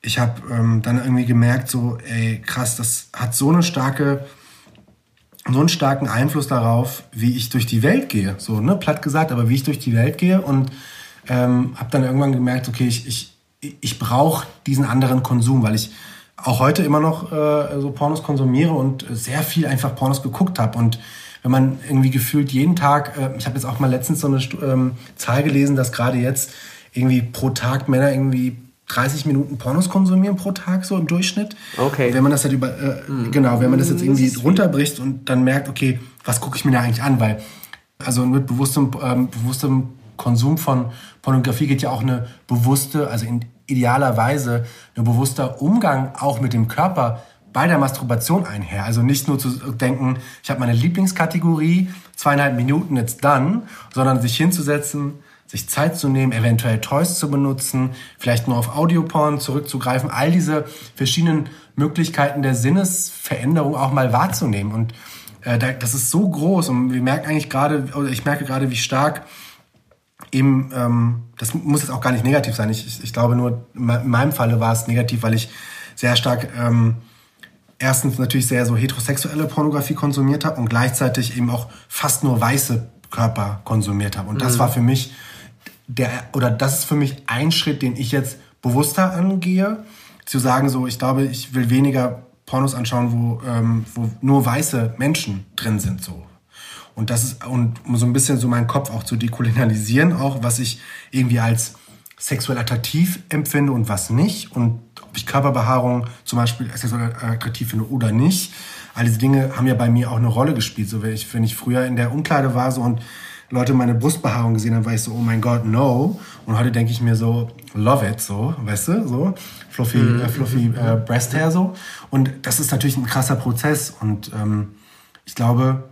ich habe ähm, dann irgendwie gemerkt, so, ey, krass, das hat so eine starke so einen starken Einfluss darauf, wie ich durch die Welt gehe. So, ne, platt gesagt, aber wie ich durch die Welt gehe und ähm, habe dann irgendwann gemerkt, okay, ich, ich, ich brauche diesen anderen Konsum, weil ich auch heute immer noch äh, so Pornos konsumiere und sehr viel einfach Pornos geguckt habe. Und wenn man irgendwie gefühlt jeden Tag, äh, ich habe jetzt auch mal letztens so eine ähm, Zahl gelesen, dass gerade jetzt irgendwie pro Tag Männer irgendwie 30 Minuten Pornos konsumieren pro Tag so im Durchschnitt. Okay. wenn man das halt über äh, mhm. genau, wenn man das jetzt irgendwie das runterbricht und dann merkt, okay, was gucke ich mir da eigentlich an, weil also mit bewusstem ähm, bewusstem Konsum von Pornografie geht ja auch eine bewusste, also in idealer Weise ein bewusster Umgang auch mit dem Körper bei der Masturbation einher. Also nicht nur zu denken, ich habe meine Lieblingskategorie, zweieinhalb Minuten, it's done, sondern sich hinzusetzen, sich Zeit zu nehmen, eventuell Toys zu benutzen, vielleicht nur auf Audioporn zurückzugreifen, all diese verschiedenen Möglichkeiten der Sinnesveränderung auch mal wahrzunehmen. Und äh, das ist so groß und wir merken eigentlich gerade, oder ich merke gerade, wie stark eben, ähm, das muss jetzt auch gar nicht negativ sein. Ich, ich, ich glaube nur, in meinem Falle war es negativ, weil ich sehr stark ähm, erstens natürlich sehr so heterosexuelle Pornografie konsumiert habe und gleichzeitig eben auch fast nur weiße Körper konsumiert habe. Und das mhm. war für mich der, oder das ist für mich ein Schritt, den ich jetzt bewusster angehe, zu sagen so, ich glaube, ich will weniger Pornos anschauen, wo, ähm, wo nur weiße Menschen drin sind, so. Und das ist, und um so ein bisschen so meinen Kopf auch zu dekolonialisieren, auch was ich irgendwie als sexuell attraktiv empfinde und was nicht. Und ob ich Körperbehaarung zum Beispiel sexuell attraktiv finde oder nicht. All diese Dinge haben ja bei mir auch eine Rolle gespielt. So, wenn ich, wenn ich früher in der Umkleide war so und Leute meine Brustbehaarung gesehen haben, war ich so, oh mein Gott, no. Und heute denke ich mir so, love it, so, weißt du, so, fluffy, mhm. äh, fluffy äh, Breast Hair, so. Und das ist natürlich ein krasser Prozess. Und ähm, ich glaube,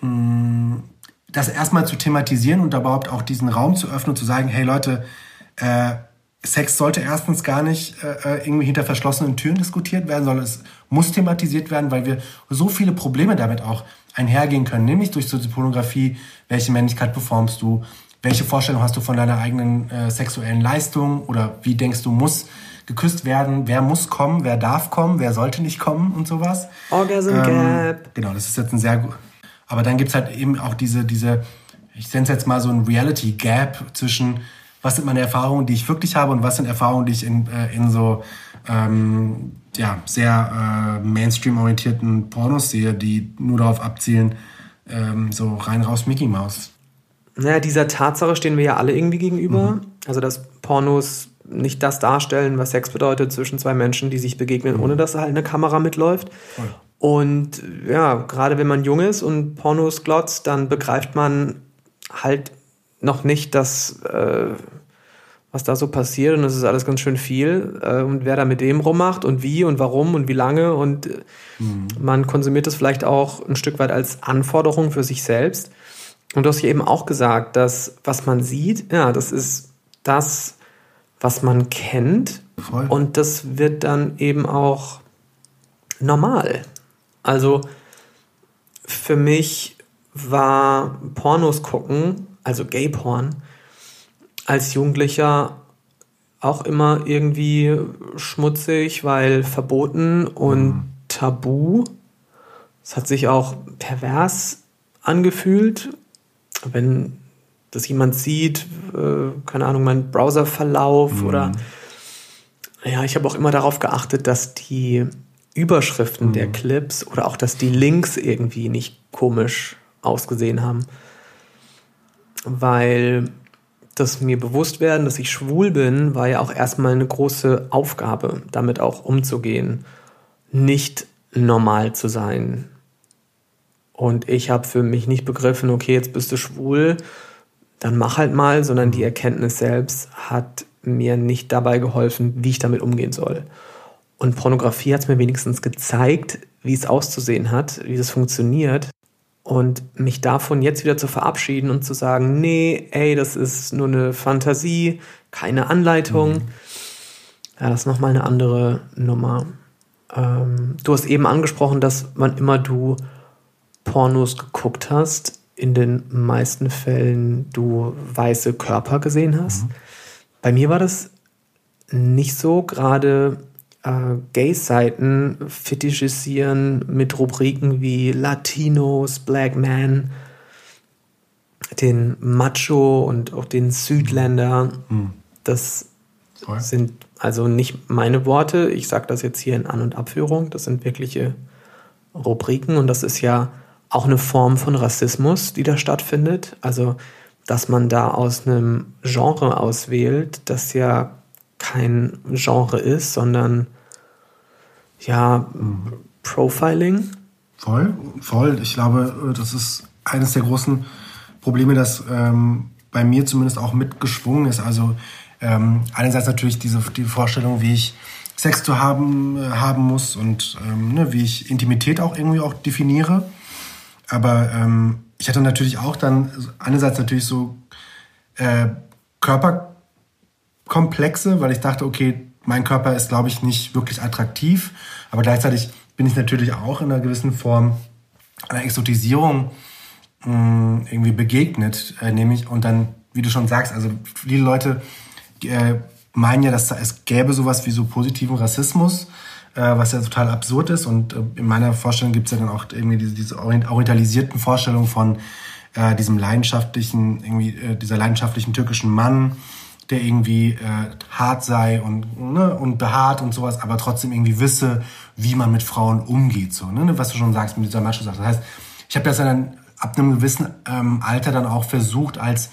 mh, mm, das erstmal zu thematisieren und überhaupt auch diesen Raum zu öffnen und zu sagen, hey Leute, äh, Sex sollte erstens gar nicht äh, äh, irgendwie hinter verschlossenen Türen diskutiert werden, sondern es muss thematisiert werden, weil wir so viele Probleme damit auch einhergehen können, nämlich durch so die Pornografie, welche Männlichkeit performst du, welche Vorstellung hast du von deiner eigenen äh, sexuellen Leistung? Oder wie denkst du, muss geküsst werden, wer muss kommen, wer darf kommen, wer sollte nicht kommen? Und sowas. Orgasm ähm, Gap. Genau, das ist jetzt ein sehr gut. Aber dann gibt's halt eben auch diese, diese, ich nenne es jetzt mal so ein Reality Gap zwischen, was sind meine Erfahrungen, die ich wirklich habe und was sind Erfahrungen, die ich in, äh, in so ähm, ja, sehr äh, Mainstream-orientierten Pornos sehe, die nur darauf abzielen, ähm, so rein raus Mickey Mouse. Naja, dieser Tatsache stehen wir ja alle irgendwie gegenüber. Mhm. Also, dass Pornos nicht das darstellen, was Sex bedeutet zwischen zwei Menschen, die sich begegnen, mhm. ohne dass halt eine Kamera mitläuft. Voll. Und ja, gerade wenn man jung ist und Pornos glotzt, dann begreift man halt noch nicht, dass äh, was da so passiert und das ist alles ganz schön viel äh, und wer da mit dem rummacht und wie und warum und wie lange und äh, mhm. man konsumiert das vielleicht auch ein Stück weit als Anforderung für sich selbst. Und du hast ja eben auch gesagt, dass was man sieht, ja, das ist das, was man kennt Voll. und das wird dann eben auch normal. Also für mich war Pornos gucken, also Gay-Porn, als Jugendlicher auch immer irgendwie schmutzig, weil verboten und mhm. tabu. Es hat sich auch pervers angefühlt, wenn das jemand sieht, äh, keine Ahnung, mein Browserverlauf mhm. oder ja, ich habe auch immer darauf geachtet, dass die Überschriften mhm. der Clips oder auch, dass die Links irgendwie nicht komisch ausgesehen haben. Weil das mir bewusst werden, dass ich schwul bin, war ja auch erstmal eine große Aufgabe, damit auch umzugehen, nicht normal zu sein. Und ich habe für mich nicht begriffen, okay, jetzt bist du schwul, dann mach halt mal, sondern die Erkenntnis selbst hat mir nicht dabei geholfen, wie ich damit umgehen soll. Und Pornografie hat es mir wenigstens gezeigt, wie es auszusehen hat, wie es funktioniert. Und mich davon jetzt wieder zu verabschieden und zu sagen, nee, ey, das ist nur eine Fantasie, keine Anleitung. Mhm. Ja, das ist nochmal eine andere Nummer. Ähm, du hast eben angesprochen, dass wann immer du Pornos geguckt hast, in den meisten Fällen du weiße Körper gesehen hast. Mhm. Bei mir war das nicht so, gerade äh, Gay-Seiten fetischisieren mit Rubriken wie Latinos, Black Man, den Macho und auch den Südländer. Mhm. Das Voll. sind also nicht meine Worte. Ich sage das jetzt hier in An- und Abführung. Das sind wirkliche Rubriken und das ist ja auch eine Form von Rassismus, die da stattfindet. Also, dass man da aus einem Genre auswählt, das ja kein Genre ist, sondern ja, Profiling. Voll, voll. Ich glaube, das ist eines der großen Probleme, das ähm, bei mir zumindest auch mitgeschwungen ist. Also ähm, einerseits natürlich diese die Vorstellung, wie ich Sex zu haben, äh, haben muss und ähm, ne, wie ich Intimität auch irgendwie auch definiere. Aber ähm, ich hatte natürlich auch dann einerseits natürlich so äh, Körperkomplexe, weil ich dachte, okay, mein Körper ist, glaube ich, nicht wirklich attraktiv. Aber gleichzeitig bin ich natürlich auch in einer gewissen Form einer Exotisierung mh, mm, irgendwie begegnet, äh, nämlich und dann, wie du schon sagst, also viele Leute äh, meinen ja, dass da, es gäbe sowas wie so positiven Rassismus, äh, was ja total absurd ist. Und äh, in meiner Vorstellung gibt es ja dann auch irgendwie diese, diese orientalisierten Vorstellungen von äh, diesem leidenschaftlichen, irgendwie äh, dieser leidenschaftlichen türkischen Mann, der irgendwie äh, hart sei und, ne, und behaart und sowas, aber trotzdem irgendwie wisse, wie man mit Frauen umgeht. So, ne? Was du schon sagst mit dieser Macho-Sache. Das heißt, ich habe das dann ab einem gewissen ähm, Alter dann auch versucht, als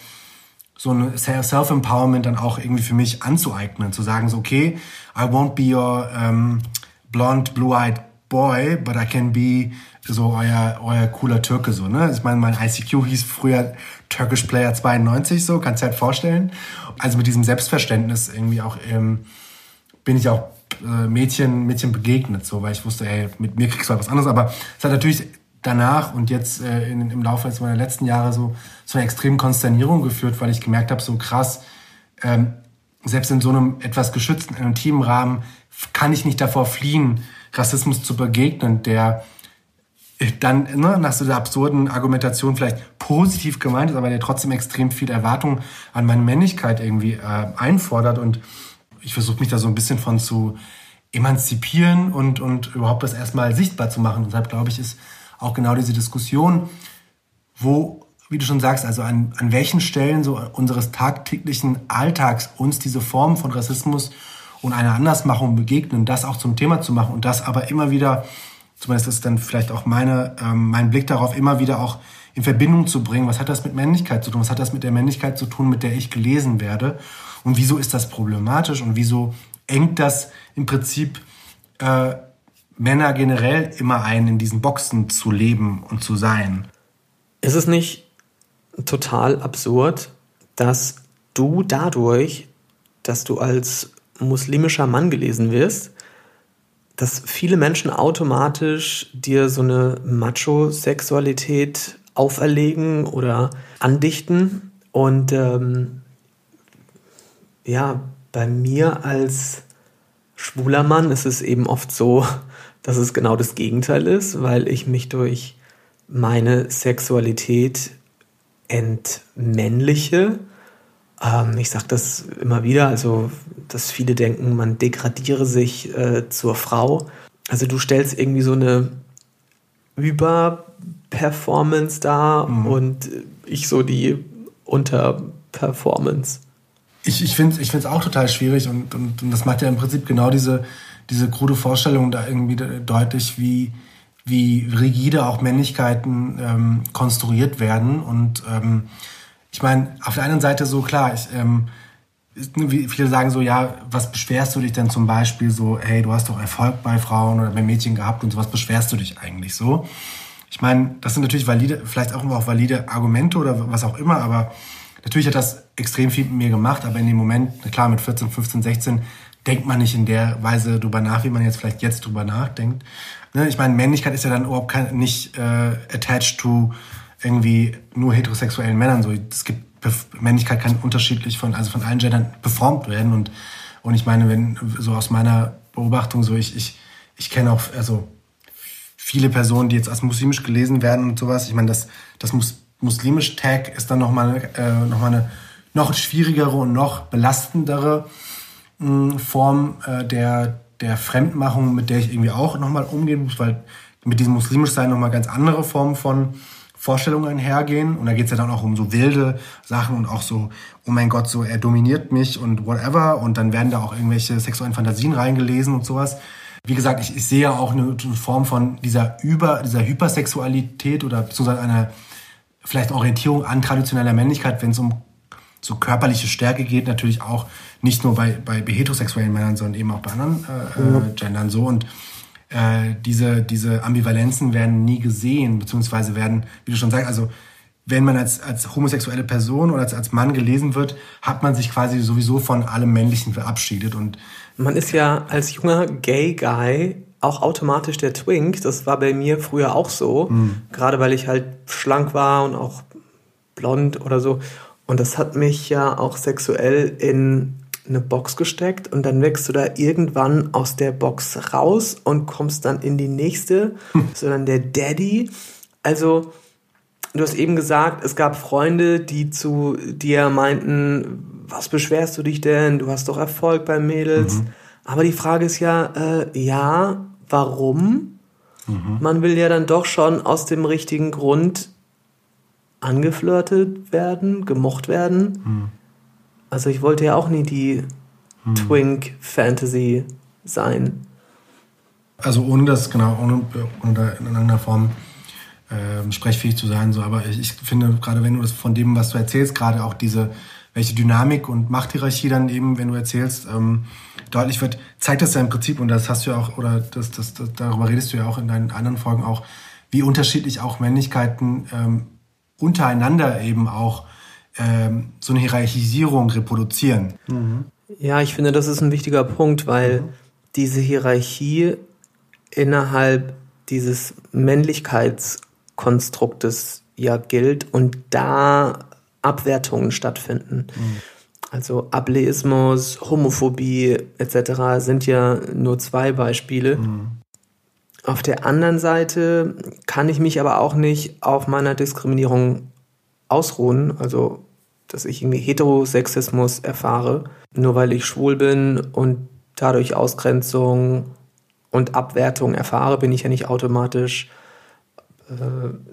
so ein Self-Empowerment dann auch irgendwie für mich anzueignen. Zu sagen, so, okay, I won't be your um, blonde, blue-eyed boy, but I can be so euer, euer cooler Türke, so, ne? Ich meine, mein ICQ hieß früher Turkish Player 92, so, kannst du halt vorstellen. Also mit diesem Selbstverständnis irgendwie auch, ähm, bin ich auch äh, Mädchen, Mädchen begegnet, so, weil ich wusste, ey, mit mir kriegst du halt was anderes, aber es hat natürlich danach und jetzt äh, in, im Laufe meiner letzten Jahre so zu einer extremen Konsternierung geführt, weil ich gemerkt habe, so krass, ähm, selbst in so einem etwas geschützten, intimen Rahmen kann ich nicht davor fliehen, Rassismus zu begegnen, der dann ne, nach so der absurden Argumentation vielleicht positiv gemeint ist, aber der trotzdem extrem viel Erwartung an meine Männlichkeit irgendwie äh, einfordert. Und ich versuche mich da so ein bisschen von zu emanzipieren und, und überhaupt das erstmal sichtbar zu machen. Deshalb glaube ich, ist auch genau diese Diskussion, wo, wie du schon sagst, also an, an welchen Stellen so unseres tagtäglichen Alltags uns diese Formen von Rassismus und einer Andersmachung begegnen, das auch zum Thema zu machen und das aber immer wieder, zumindest ist dann vielleicht auch meine, ähm, mein Blick darauf, immer wieder auch in Verbindung zu bringen. Was hat das mit Männlichkeit zu tun? Was hat das mit der Männlichkeit zu tun, mit der ich gelesen werde? Und wieso ist das problematisch? Und wieso engt das im Prinzip äh, Männer generell immer ein, in diesen Boxen zu leben und zu sein. Ist es nicht total absurd, dass du dadurch, dass du als muslimischer Mann gelesen wirst, dass viele Menschen automatisch dir so eine Macho-Sexualität auferlegen oder andichten. Und ähm, ja, bei mir als schwuler Mann ist es eben oft so, dass es genau das Gegenteil ist, weil ich mich durch meine Sexualität entmännliche. Ähm, ich sage das immer wieder, also dass viele denken, man degradiere sich äh, zur Frau. Also du stellst irgendwie so eine Überperformance dar mhm. und ich so die Unterperformance. Ich, ich finde es auch total schwierig und, und, und das macht ja im Prinzip genau diese, diese krude Vorstellung da irgendwie deutlich, wie, wie rigide auch Männlichkeiten ähm, konstruiert werden. Und ähm, ich meine, auf der einen Seite so klar, ich, ähm, wie viele sagen so, ja, was beschwerst du dich denn zum Beispiel so, hey, du hast doch Erfolg bei Frauen oder bei Mädchen gehabt und so, was beschwerst du dich eigentlich so? Ich meine, das sind natürlich valide, vielleicht auch nur auch valide Argumente oder was auch immer, aber natürlich hat das extrem viel mit mir gemacht, aber in dem Moment, klar, mit 14, 15, 16 denkt man nicht in der Weise drüber nach, wie man jetzt vielleicht jetzt drüber nachdenkt. Ne? Ich meine, Männlichkeit ist ja dann überhaupt nicht äh, attached to irgendwie nur heterosexuellen Männern. So, es gibt Männlichkeit kann unterschiedlich von also von allen Gendern performt werden und und ich meine, wenn so aus meiner Beobachtung so ich ich ich kenne auch also viele Personen, die jetzt als muslimisch gelesen werden und sowas. Ich meine, das das Mus muslimisch Tag ist dann noch mal äh, noch mal eine noch schwierigere und noch belastendere Form äh, der, der Fremdmachung, mit der ich irgendwie auch nochmal umgehen muss, weil mit diesem Muslimischsein nochmal ganz andere Formen von Vorstellungen einhergehen. Und da geht es ja dann auch um so wilde Sachen und auch so, oh mein Gott, so er dominiert mich und whatever. Und dann werden da auch irgendwelche sexuellen Fantasien reingelesen und sowas. Wie gesagt, ich, ich sehe ja auch eine, eine Form von dieser Über, dieser Hypersexualität oder beziehungsweise einer vielleicht Orientierung an traditioneller Männlichkeit, wenn es um so körperliche Stärke geht, natürlich auch nicht nur bei, bei heterosexuellen Männern, sondern eben auch bei anderen äh, äh. Gendern so. Und äh, diese, diese Ambivalenzen werden nie gesehen, beziehungsweise werden, wie du schon sagst, also wenn man als, als homosexuelle Person oder als, als Mann gelesen wird, hat man sich quasi sowieso von allem Männlichen verabschiedet. Und man ist ja als junger Gay Guy auch automatisch der Twink. Das war bei mir früher auch so. Mhm. Gerade weil ich halt schlank war und auch blond oder so. Und das hat mich ja auch sexuell in eine Box gesteckt und dann wächst du da irgendwann aus der Box raus und kommst dann in die nächste, hm. sondern der Daddy. Also, du hast eben gesagt, es gab Freunde, die zu dir meinten, was beschwerst du dich denn? Du hast doch Erfolg bei Mädels. Mhm. Aber die Frage ist ja, äh, ja, warum? Mhm. Man will ja dann doch schon aus dem richtigen Grund angeflirtet werden, gemocht werden. Mhm. Also ich wollte ja auch nie die mhm. Twink Fantasy sein. Also ohne das, genau, ohne, ohne da in irgendeiner Form äh, sprechfähig zu sein. So. Aber ich, ich finde, gerade wenn du das von dem, was du erzählst, gerade auch diese, welche Dynamik und Machthierarchie dann eben, wenn du erzählst, ähm, deutlich wird, zeigt das ja im Prinzip, und das hast du ja auch, oder das, das, das, darüber redest du ja auch in deinen anderen Folgen auch, wie unterschiedlich auch Männlichkeiten ähm, untereinander eben auch ähm, so eine Hierarchisierung reproduzieren. Mhm. Ja, ich finde, das ist ein wichtiger Punkt, weil mhm. diese Hierarchie innerhalb dieses Männlichkeitskonstruktes ja gilt und da Abwertungen stattfinden. Mhm. Also Ableismus, Homophobie etc. sind ja nur zwei Beispiele. Mhm. Auf der anderen Seite kann ich mich aber auch nicht auf meiner Diskriminierung ausruhen. Also, dass ich irgendwie Heterosexismus erfahre, nur weil ich schwul bin und dadurch Ausgrenzung und Abwertung erfahre, bin ich ja nicht automatisch äh,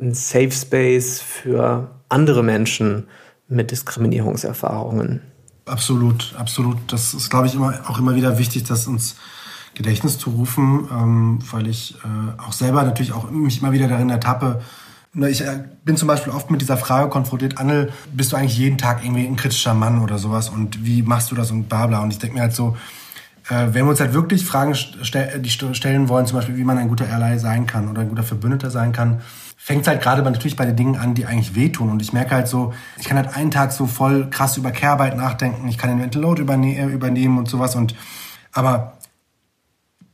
ein Safe Space für andere Menschen mit Diskriminierungserfahrungen. Absolut, absolut. Das ist, glaube ich, immer, auch immer wieder wichtig, das uns Gedächtnis zu rufen, ähm, weil ich äh, auch selber natürlich auch mich immer wieder darin ertappe. Ich äh, bin zum Beispiel oft mit dieser Frage konfrontiert, Annel, bist du eigentlich jeden Tag irgendwie ein kritischer Mann oder sowas und wie machst du das und bla bla. Und ich denke mir halt so, äh, wenn wir uns halt wirklich Fragen st die stellen wollen, zum Beispiel, wie man ein guter Ally sein kann oder ein guter Verbündeter sein kann, fängt es halt gerade natürlich bei den Dingen an, die eigentlich wehtun. Und ich merke halt so, ich kann halt einen Tag so voll krass über Care-Arbeit nachdenken, ich kann den Mental Load überne äh, übernehmen und sowas. Und aber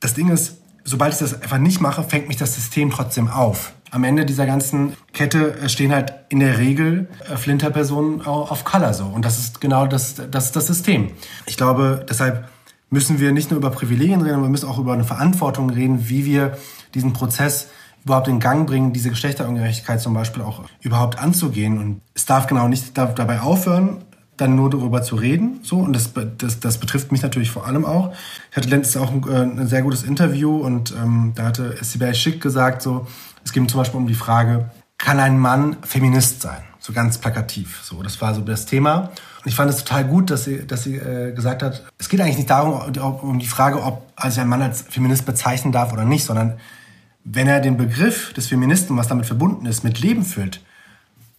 das Ding ist, sobald ich das einfach nicht mache, fängt mich das System trotzdem auf. Am Ende dieser ganzen Kette äh, stehen halt in der Regel äh, Flinterpersonen auf Color so. Und das ist genau das, das, das System. Ich glaube, deshalb müssen wir nicht nur über Privilegien reden, wir müssen auch über eine Verantwortung reden, wie wir diesen Prozess überhaupt in Gang bringen, diese Geschlechterungerechtigkeit zum Beispiel auch überhaupt anzugehen. Und es darf genau nicht dabei aufhören, dann nur darüber zu reden. So, und das, das, das betrifft mich natürlich vor allem auch. Ich hatte letztens auch ein, äh, ein sehr gutes Interview und ähm, da hatte Sibel Schick gesagt, so, es ging zum Beispiel um die Frage, kann ein Mann Feminist sein? So ganz plakativ. So, das war so das Thema. Und ich fand es total gut, dass sie, dass sie äh, gesagt hat, es geht eigentlich nicht darum, um die Frage, ob also ein Mann als Feminist bezeichnen darf oder nicht, sondern wenn er den Begriff des Feministen, was damit verbunden ist, mit Leben füllt,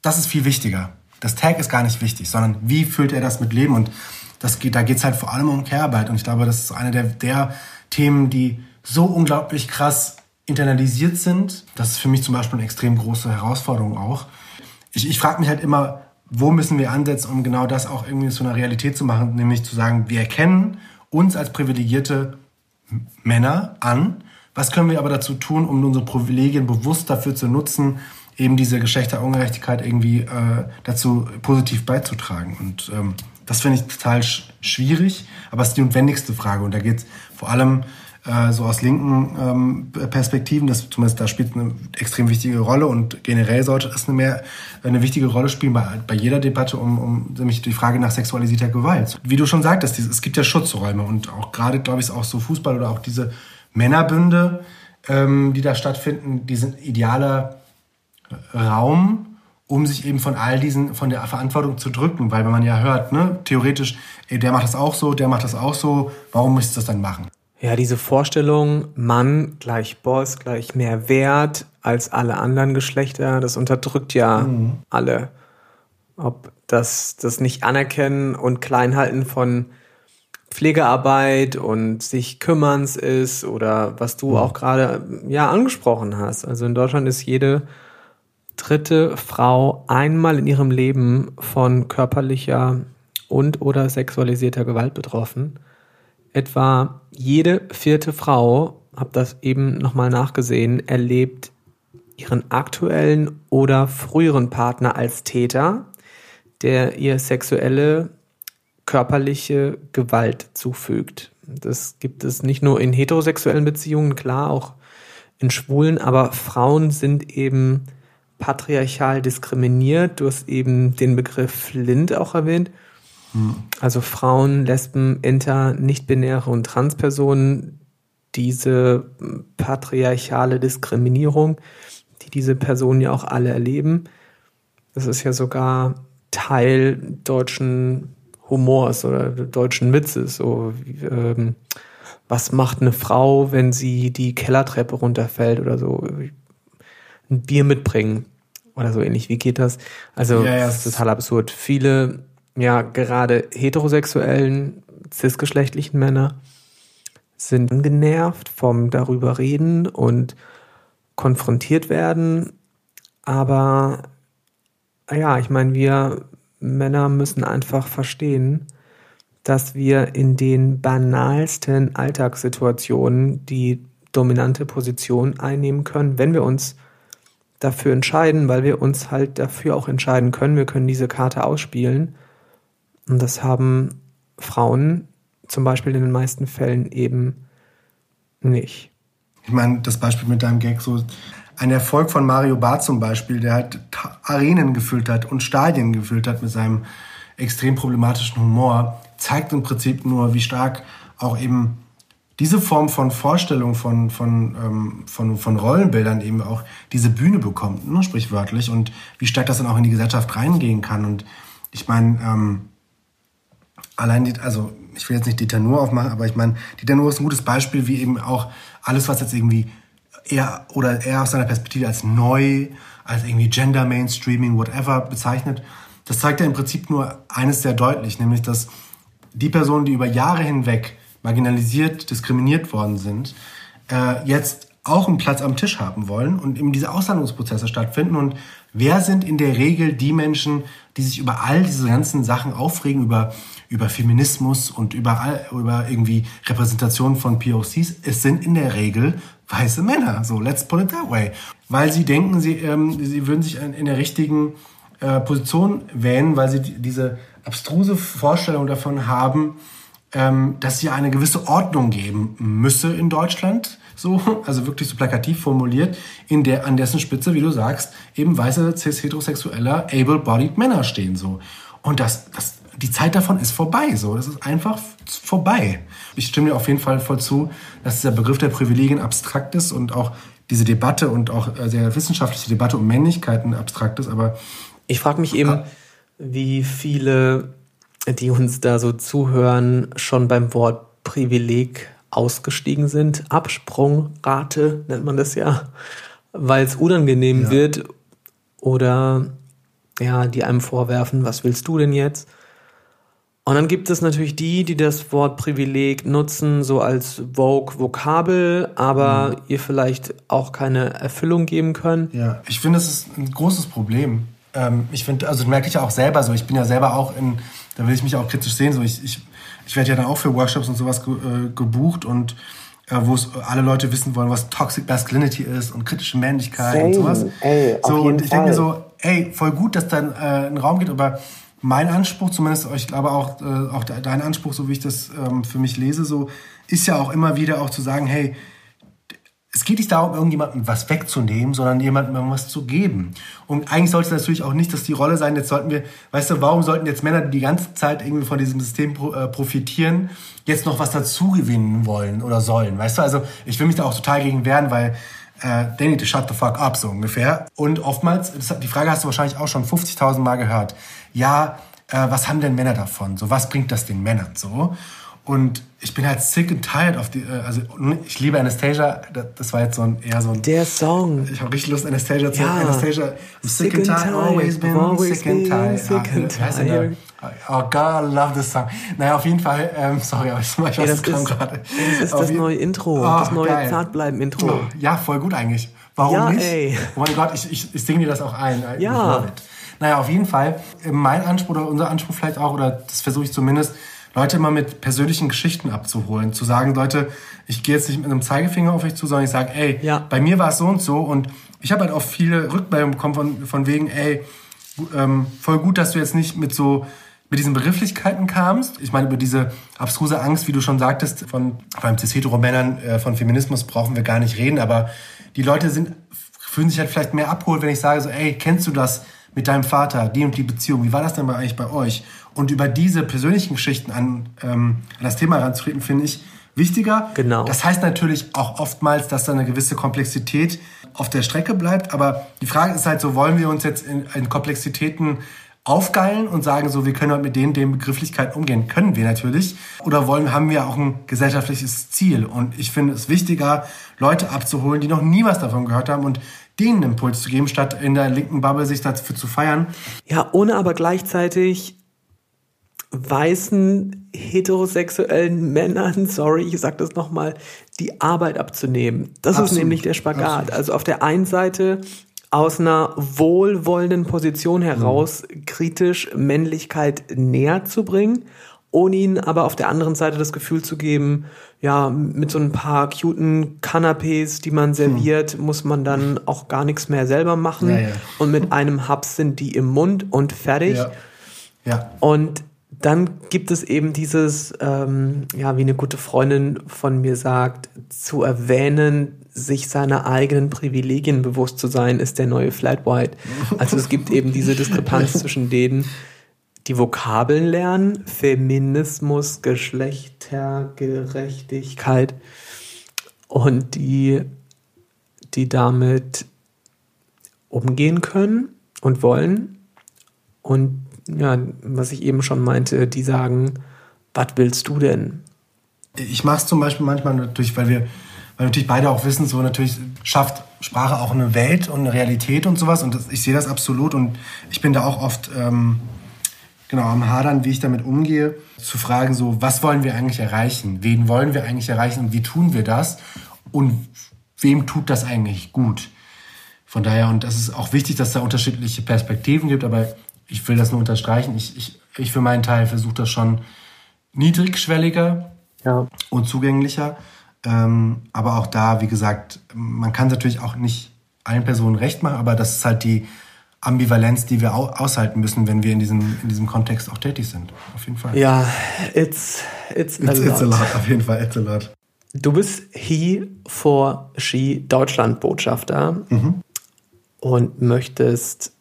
das ist viel wichtiger. Das Tag ist gar nicht wichtig, sondern wie füllt er das mit Leben? Und das geht, da geht es halt vor allem um Care-Arbeit. Und ich glaube, das ist eine der, der Themen, die so unglaublich krass internalisiert sind. Das ist für mich zum Beispiel eine extrem große Herausforderung auch. Ich, ich frage mich halt immer, wo müssen wir ansetzen, um genau das auch irgendwie zu einer Realität zu machen, nämlich zu sagen, wir erkennen uns als privilegierte Männer an was können wir aber dazu tun, um unsere Privilegien bewusst dafür zu nutzen, eben diese Geschlechterungerechtigkeit irgendwie äh, dazu positiv beizutragen? Und ähm, das finde ich total sch schwierig, aber es ist die notwendigste Frage. Und da geht es vor allem äh, so aus linken ähm, Perspektiven, das zumindest da spielt eine extrem wichtige Rolle und generell sollte es eine mehr eine wichtige Rolle spielen bei, bei jeder Debatte um, um nämlich die Frage nach sexualisierter Gewalt. Wie du schon sagtest, es gibt ja Schutzräume und auch gerade glaube ich auch so Fußball oder auch diese Männerbünde, ähm, die da stattfinden, die sind idealer Raum, um sich eben von all diesen, von der Verantwortung zu drücken, weil wenn man ja hört, ne, theoretisch, ey, der macht das auch so, der macht das auch so, warum muss ich das dann machen? Ja, diese Vorstellung, Mann gleich Boss, gleich mehr Wert als alle anderen Geschlechter, das unterdrückt ja mhm. alle. Ob das, das nicht anerkennen und kleinhalten von Pflegearbeit und sich kümmerns ist oder was du mhm. auch gerade ja angesprochen hast. Also in Deutschland ist jede dritte Frau einmal in ihrem Leben von körperlicher und oder sexualisierter Gewalt betroffen. Etwa jede vierte Frau, habe das eben nochmal nachgesehen, erlebt ihren aktuellen oder früheren Partner als Täter, der ihr sexuelle, körperliche Gewalt zufügt. Das gibt es nicht nur in heterosexuellen Beziehungen, klar, auch in schwulen, aber Frauen sind eben patriarchal diskriminiert. Du hast eben den Begriff Flint auch erwähnt. Hm. Also Frauen, Lesben, Inter, nicht-binäre und Transpersonen, diese patriarchale Diskriminierung, die diese Personen ja auch alle erleben. Das ist ja sogar Teil deutschen Humors oder deutschen Witzes. So, ähm, was macht eine Frau, wenn sie die Kellertreppe runterfällt oder so? Ein Bier mitbringen oder so ähnlich. Wie geht das? Also, ja, ja, das ist total absurd. Viele, ja, gerade heterosexuellen, cisgeschlechtlichen Männer sind genervt vom darüber reden und konfrontiert werden. Aber ja, ich meine, wir Männer müssen einfach verstehen, dass wir in den banalsten Alltagssituationen die dominante Position einnehmen können, wenn wir uns dafür entscheiden, weil wir uns halt dafür auch entscheiden können. Wir können diese Karte ausspielen. Und das haben Frauen zum Beispiel in den meisten Fällen eben nicht. Ich meine, das Beispiel mit deinem Gag, so ein Erfolg von Mario Barth zum Beispiel, der halt Arenen gefüllt hat und Stadien gefüllt hat mit seinem extrem problematischen Humor, zeigt im Prinzip nur, wie stark auch eben diese Form von Vorstellung von, von, ähm, von, von Rollenbildern eben auch diese Bühne bekommt, ne, sprichwörtlich, und wie stark das dann auch in die Gesellschaft reingehen kann. Und ich meine, ähm, allein die, also ich will jetzt nicht Dieter Nuhr aufmachen, aber ich meine, Dieter Nuhr ist ein gutes Beispiel, wie eben auch alles, was jetzt irgendwie eher oder eher aus seiner Perspektive als neu, als irgendwie Gender Mainstreaming, whatever bezeichnet, das zeigt ja im Prinzip nur eines sehr deutlich, nämlich dass die Personen, die über Jahre hinweg marginalisiert, diskriminiert worden sind, äh, jetzt auch einen Platz am Tisch haben wollen und eben diese Aushandlungsprozesse stattfinden. Und wer sind in der Regel die Menschen, die sich über all diese ganzen Sachen aufregen, über, über Feminismus und über, über irgendwie Repräsentation von POCs? Es sind in der Regel weiße Männer. So, let's put it that way. Weil sie denken, sie, ähm, sie würden sich in der richtigen äh, Position wählen, weil sie diese abstruse Vorstellung davon haben, ähm, dass sie eine gewisse Ordnung geben müsse in Deutschland, so, also wirklich so plakativ formuliert, in der, an dessen Spitze, wie du sagst, eben weiße, cis-heterosexueller, able-bodied Männer stehen, so. Und das, das, die Zeit davon ist vorbei, so. Das ist einfach vorbei. Ich stimme dir auf jeden Fall voll zu, dass dieser Begriff der Privilegien abstrakt ist und auch diese Debatte und auch äh, der wissenschaftliche Debatte um Männlichkeiten abstrakt ist, aber ich frage mich eben, wie viele, die uns da so zuhören, schon beim Wort Privileg ausgestiegen sind. Absprungrate nennt man das ja, weil es unangenehm ja. wird oder ja, die einem vorwerfen, was willst du denn jetzt? Und dann gibt es natürlich die, die das Wort Privileg nutzen, so als Vogue-Vokabel, aber mhm. ihr vielleicht auch keine Erfüllung geben können. Ja, ich finde, es ist ein großes Problem ähm, ich finde, also merke ich ja auch selber so, ich bin ja selber auch in, da will ich mich auch kritisch sehen, so ich, ich, ich werde ja dann auch für Workshops und sowas ge, äh, gebucht und äh, wo es alle Leute wissen wollen, was Toxic Masculinity ist und kritische Männlichkeit Same. und sowas. Ey, so, und ich denke mir so, ey, voll gut, dass da äh, ein Raum geht, aber mein Anspruch, zumindest, ich glaube auch, äh, auch dein Anspruch, so wie ich das ähm, für mich lese, so, ist ja auch immer wieder auch zu sagen, hey, es geht nicht darum, irgendjemandem was wegzunehmen, sondern jemandem was zu geben. Und eigentlich sollte es natürlich auch nicht dass die Rolle sein, jetzt sollten wir, weißt du, warum sollten jetzt Männer, die die ganze Zeit irgendwie von diesem System äh, profitieren, jetzt noch was dazu gewinnen wollen oder sollen, weißt du? Also ich will mich da auch total gegen wehren, weil äh, they need to shut the fuck up, so ungefähr. Und oftmals, das, die Frage hast du wahrscheinlich auch schon 50.000 Mal gehört, ja, äh, was haben denn Männer davon? So, was bringt das den Männern so? Und ich bin halt sick and tired auf die, äh, also ich liebe Anastasia, das war jetzt so ein, eher so ein... Der Song. Ich habe richtig Lust, Anastasia zu... Ja. Anastasia, I'm sick, sick and tired, always been always sick and tired. Sick and tired. Oh God, I love this song. Naja, auf jeden Fall, ähm, sorry, aber ich weiß, ja, das kam gerade. Das ist das neue Intro, oh, das neue Zartbleiben-Intro. Ja, voll gut eigentlich. Warum Ja, nicht? ey. Oh mein Gott, ich, ich, ich singe dir das auch ein. Ja. Naja, auf jeden Fall. äh, Mein Anspruch oder unser Anspruch vielleicht auch, oder das versuche ich zumindest, Leute immer mit persönlichen Geschichten abzuholen. Zu sagen, Leute, ich gehe jetzt nicht mit einem Zeigefinger auf euch zu, sondern ich sage, ey, Ja. bei mir war es so und so. Und ich habe halt auch viele Rückmeldungen bekommen von, von wegen, ey, ähm, voll gut, dass du jetzt nicht mit so mit diesen Begrifflichkeiten kamst. Ich meine, über diese abstruse Angst, wie du schon sagtest, von vor allem cis-hetero-Männern äh, von Feminismus brauchen wir gar nicht reden, aber die Leute sind, fühlen sich halt vielleicht mehr abgeholt, wenn ich sage so, ey, kennst du das mit deinem Vater, die und die Beziehung, wie war das denn mal eigentlich bei euch? Und über diese persönlichen Geschichten an, ähm, an das Thema heranzutreten, finde ich wichtiger. Genau. Das heißt natürlich auch oftmals, dass da eine gewisse Komplexität auf der Strecke bleibt. Aber die Frage ist halt so, wollen wir uns jetzt in, in Komplexitäten aufgeilen und sagen so, wir können halt mit denen, den Begrifflichkeiten umgehen? Können wir natürlich. Oder wollen, haben wir auch ein gesellschaftliches Ziel? Und ich finde es wichtiger, Leute abzuholen, die noch nie was davon gehört haben und denen einen Impuls zu geben, statt in der linken Bubble sich dafür zu feiern. Ja, ohne aber gleichzeitig weißen heterosexuellen Männern, sorry, ich sag das nochmal, die Arbeit abzunehmen. Das ist Absolut, nämlich der Spagat. absolut. Also auf der einen Seite aus einer wohlwollenden Position heraus kritisch Männlichkeit näher zu bringen, ohne ihnen aber auf der anderen Seite das Gefühl zu geben, ja, mit so ein paar cuten Canapés, die man serviert, muss man dann auch gar nichts mehr selber machen. Ja, ja. Und mit einem Hub sind die im Mund und fertig. Ja. Ja. Und dann gibt es eben dieses, ähm, ja, wie eine gute Freundin von mir sagt, zu erwähnen, sich seiner eigenen Privilegien bewusst zu sein, ist der neue Flat White. Also es gibt eben diese Diskrepanz zwischen denen, die Vokabeln lernen, Feminismus, Geschlechtergerechtigkeit und die, die damit umgehen können und wollen und ja, was ich eben schon meinte, die sagen, was willst du denn? Ich mache es zum Beispiel manchmal natürlich, weil wir, weil wir natürlich beide auch wissen, so natürlich schafft Sprache auch eine Welt und eine Realität und sowas. Und das, ich sehe das absolut und ich bin da auch oft ähm, genau am Hadern, wie ich damit umgehe, zu fragen, so, was wollen wir eigentlich erreichen? Wen wollen wir eigentlich erreichen und wie tun wir das? Und wem tut das eigentlich gut? Von daher, und das ist auch wichtig, dass da unterschiedliche Perspektiven gibt, aber ich will das nur unterstreichen. Ich, ich, ich für meinen Teil versuche das schon niedrigschwelliger Ja. und zugänglicher. Ähm, aber auch da, wie gesagt, man kann es natürlich auch nicht allen Personen recht machen, aber das ist halt die Ambivalenz, die wir au aushalten müssen, wenn wir in diesem, in diesem Kontext auch tätig sind. Auf jeden Fall. Ja, it's, it's, a, It's, it's a lot. lot, auf jeden Fall, it's a lot. Du bist He for She Deutschland-Botschafter und möchtest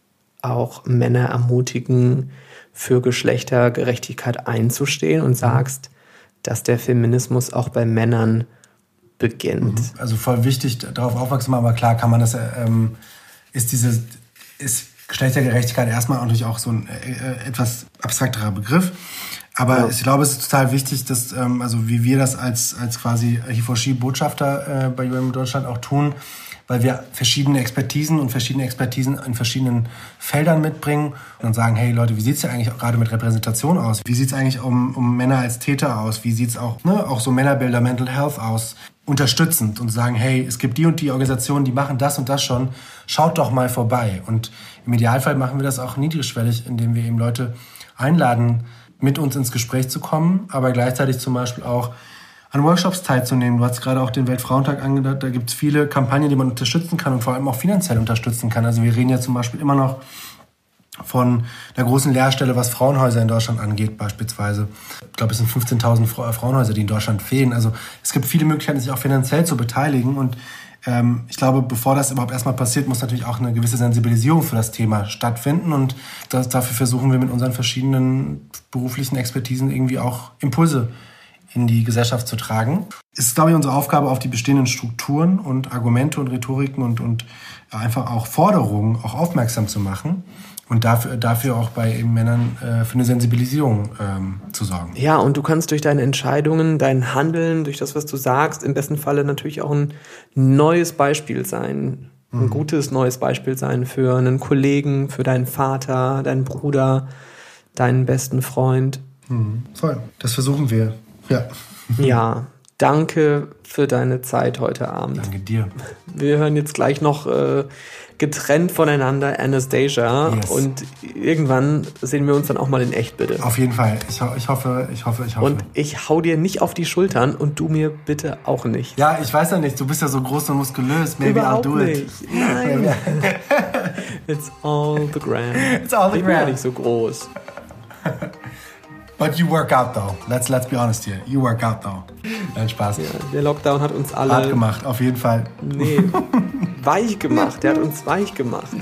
auch Männer ermutigen, für Geschlechtergerechtigkeit einzustehen und sagst, dass der Feminismus auch bei Männern beginnt. Also voll wichtig, darauf aufmerksam, aber klar kann man das, ähm, ist diese, ist Geschlechtergerechtigkeit erstmal natürlich auch so ein äh, etwas abstrakterer Begriff. Aber Ja. ich glaube, es ist total wichtig, dass, ähm, also wie wir das als, als quasi He-for-She-Botschafter äh, bei UM Deutschland auch tun, weil wir verschiedene Expertisen und verschiedene Expertisen in verschiedenen Feldern mitbringen und sagen, hey Leute, wie sieht's ja eigentlich gerade mit Repräsentation aus? Wie sieht's eigentlich um, um Männer als Täter aus? Wie sieht's auch, ne, auch so Männerbilder, Mental Health aus? Unterstützend und sagen, hey, es gibt die und die Organisationen, die machen das und das schon, schaut doch mal vorbei. Und im Idealfall machen wir das auch niedrigschwellig, indem wir eben Leute einladen, mit uns ins Gespräch zu kommen, aber gleichzeitig zum Beispiel auch an Workshops teilzunehmen. Du hast gerade auch den Weltfrauentag angedacht, da gibt es viele Kampagnen, die man unterstützen kann und vor allem auch finanziell unterstützen kann. Also wir reden ja zum Beispiel immer noch von der großen Leerstelle, was Frauenhäuser in Deutschland angeht, beispielsweise. Ich glaube, es sind 15.000 Fra- Frauenhäuser, die in Deutschland fehlen. Also es gibt viele Möglichkeiten, sich auch finanziell zu beteiligen. Und ähm, ich glaube, bevor das überhaupt erstmal passiert, muss natürlich auch eine gewisse Sensibilisierung für das Thema stattfinden. Und das, dafür versuchen wir mit unseren verschiedenen beruflichen Expertisen irgendwie auch Impulse in die Gesellschaft zu tragen. Es ist, glaube ich, unsere Aufgabe, auf die bestehenden Strukturen und Argumente und Rhetoriken und, und einfach auch Forderungen auch aufmerksam zu machen und dafür, dafür auch bei eben Männern äh, für eine Sensibilisierung ähm, zu sorgen. Ja, und du kannst durch deine Entscheidungen, dein Handeln, durch das, was du sagst, im besten Falle natürlich auch ein neues Beispiel sein. Ein gutes neues Beispiel sein für einen Kollegen, für deinen Vater, deinen Bruder, deinen besten Freund. Voll. Das versuchen wir. Ja. Ja, danke für deine Zeit heute Abend. Danke dir. Wir hören jetzt gleich noch äh, getrennt voneinander Anastasia Yes. und irgendwann sehen wir uns dann auch mal in echt, bitte. Auf jeden Fall. Ich, ho ich hoffe, ich hoffe, ich hoffe. Und ich hau dir nicht auf die Schultern und du mir bitte auch nicht. ja, ich weiß ja nicht, du bist ja so groß und muskulös. Maybe Überhaupt I'll do it. Nein. It's all the gram. It's all the ich bin ja nicht so groß. But you work out though. Let's let's be honest here. You work out though. Nein, Spaß. Der Lockdown hat uns alle Hart gemacht, auf jeden Fall. Nee, weich gemacht. Der hat uns weich gemacht.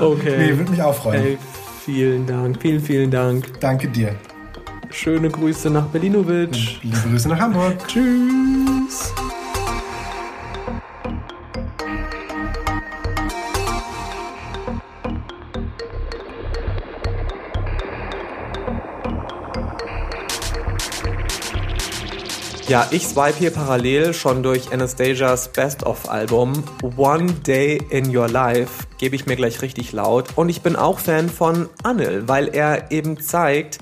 Okay. Nee, würde mich auch freuen. Ey, vielen Dank, vielen, vielen Dank. Danke dir. Schöne Grüße nach Berlinovic. Liebe Grüße nach Hamburg. Tschüss. Ja, ich swipe hier parallel schon durch Anastasias Best-of-Album One Day in Your Life, gebe ich mir gleich richtig laut. Und ich bin auch Fan von Anil, weil er eben zeigt,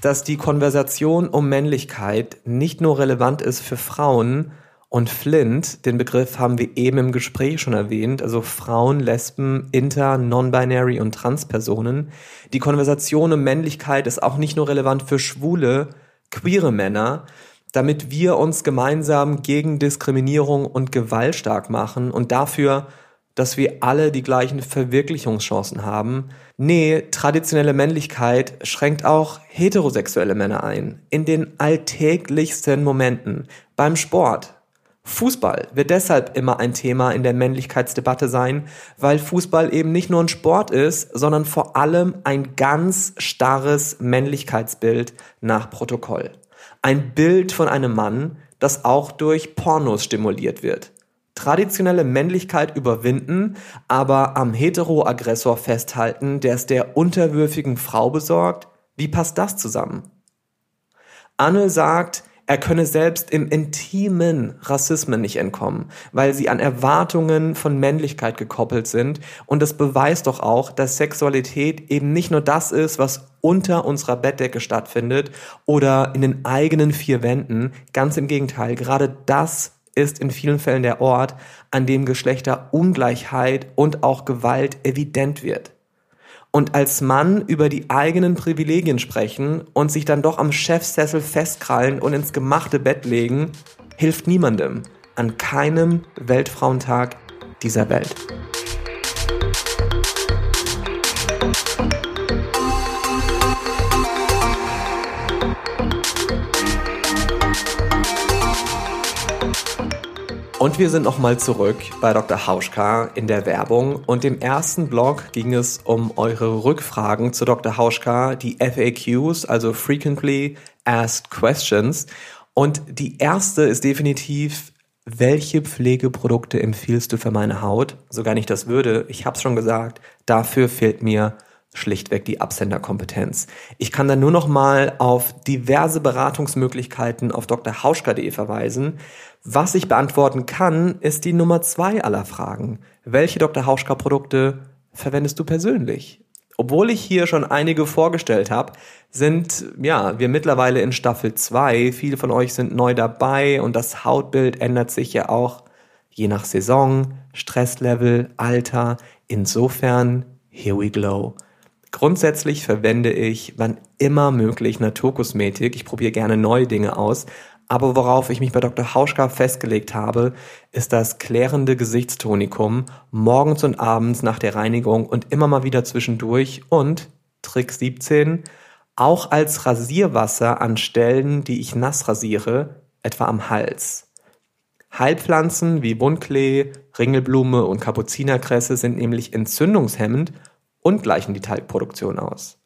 dass die Konversation um Männlichkeit nicht nur relevant ist für Frauen und Flint, den Begriff haben wir eben im Gespräch schon erwähnt, also Frauen, Lesben, Inter, Non-Binary und Transpersonen. Die Konversation um Männlichkeit ist auch nicht nur relevant für schwule, queere Männer, damit wir uns gemeinsam gegen Diskriminierung und Gewalt stark machen und dafür, dass wir alle die gleichen Verwirklichungschancen haben. Nee, traditionelle Männlichkeit schränkt auch heterosexuelle Männer ein. In den alltäglichsten Momenten. Beim Sport. Fußball wird deshalb immer ein Thema in der Männlichkeitsdebatte sein, weil Fußball eben nicht nur ein Sport ist, sondern vor allem ein ganz starres Männlichkeitsbild nach Protokoll. Ein Bild von einem Mann, das auch durch Pornos stimuliert wird. Traditionelle Männlichkeit überwinden, aber am Heteroaggressor festhalten, der es der unterwürfigen Frau besorgt? Wie passt das zusammen? Anne sagt, er könne selbst im intimen Rassismen nicht entkommen, weil sie an Erwartungen von Männlichkeit gekoppelt sind. Und das beweist doch auch, dass Sexualität eben nicht nur das ist, was unter unserer Bettdecke stattfindet oder in den eigenen vier Wänden. Ganz im Gegenteil, gerade das ist in vielen Fällen der Ort, an dem Geschlechterungleichheit und auch Gewalt evident wird und als Mann über die eigenen Privilegien sprechen und sich dann doch am Chefsessel festkrallen und ins gemachte Bett legen, hilft niemandem an keinem Weltfrauentag dieser Welt. Und wir sind nochmal zurück bei Dr. Hauschka in der Werbung. Und im ersten Blog ging es um eure Rückfragen zu Dr. Hauschka, die FAQs, also Frequently Asked Questions. Und die erste ist definitiv, welche Pflegeprodukte empfiehlst du für meine Haut? Sogar nicht das würde, ich habe es schon gesagt, dafür fehlt mir schlichtweg die Absenderkompetenz. Ich kann dann nur noch mal auf diverse Beratungsmöglichkeiten auf drhauschka.de verweisen. Was ich beantworten kann, ist die Nummer zwei aller Fragen. Welche Dr. Hauschka Produkte verwendest du persönlich? Obwohl ich hier schon einige vorgestellt habe, sind ja wir mittlerweile in Staffel 2. Viele von euch sind neu dabei und das Hautbild ändert sich ja auch je nach Saison, Stresslevel, Alter. Insofern, here we glow. Grundsätzlich verwende ich, wann immer möglich, Naturkosmetik. Ich probiere gerne neue Dinge aus. Aber worauf ich mich bei Dr. Hauschka festgelegt habe, ist das klärende Gesichtstonikum morgens und abends nach der Reinigung und immer mal wieder zwischendurch und Trick 17 auch als Rasierwasser an Stellen, die ich nass rasiere, etwa am Hals. Heilpflanzen wie Buntklee, Ringelblume und Kapuzinerkresse sind nämlich entzündungshemmend und gleichen die Talgproduktion aus.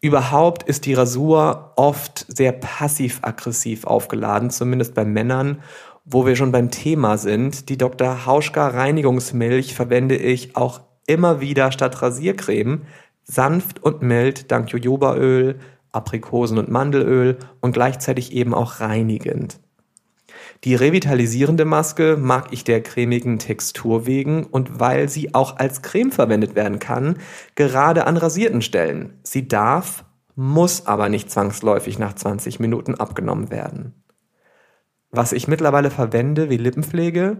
Überhaupt ist die Rasur oft sehr passiv-aggressiv aufgeladen, zumindest bei Männern, wo wir schon beim Thema sind. Die Dr. Hauschka Reinigungsmilch verwende ich auch immer wieder statt Rasiercreme, sanft und mild dank Jojobaöl, Aprikosen- und Mandelöl und gleichzeitig eben auch reinigend. Die revitalisierende Maske mag ich der cremigen Textur wegen und weil sie auch als Creme verwendet werden kann, gerade an rasierten Stellen. Sie darf, muss aber nicht zwangsläufig nach 20 Minuten abgenommen werden. Was ich mittlerweile verwende wie Lippenpflege?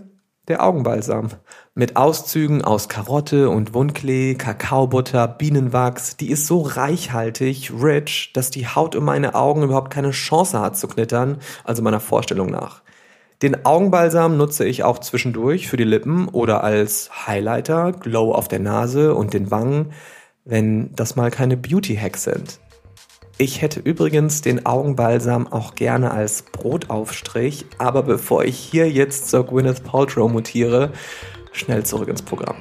Der Augenbalsam. Mit Auszügen aus Karotte und Wundklee, Kakaobutter, Bienenwachs. Die ist so reichhaltig, rich, dass die Haut um meine Augen überhaupt keine Chance hat zu knittern, also meiner Vorstellung nach. Den Augenbalsam nutze ich auch zwischendurch für die Lippen oder als Highlighter, Glow auf der Nase und den Wangen, wenn das mal keine Beauty-Hacks sind. Ich hätte übrigens den Augenbalsam auch gerne als Brotaufstrich, aber bevor ich hier jetzt zur Gwyneth Paltrow mutiere, schnell zurück ins Programm.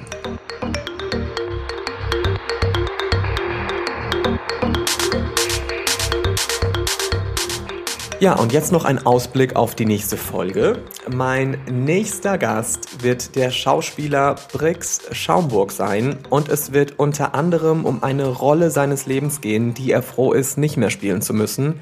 Ja, und jetzt noch ein Ausblick auf die nächste Folge. Mein nächster Gast wird der Schauspieler Brix Schaumburg sein und es wird unter anderem um eine Rolle seines Lebens gehen, die er froh ist, nicht mehr spielen zu müssen.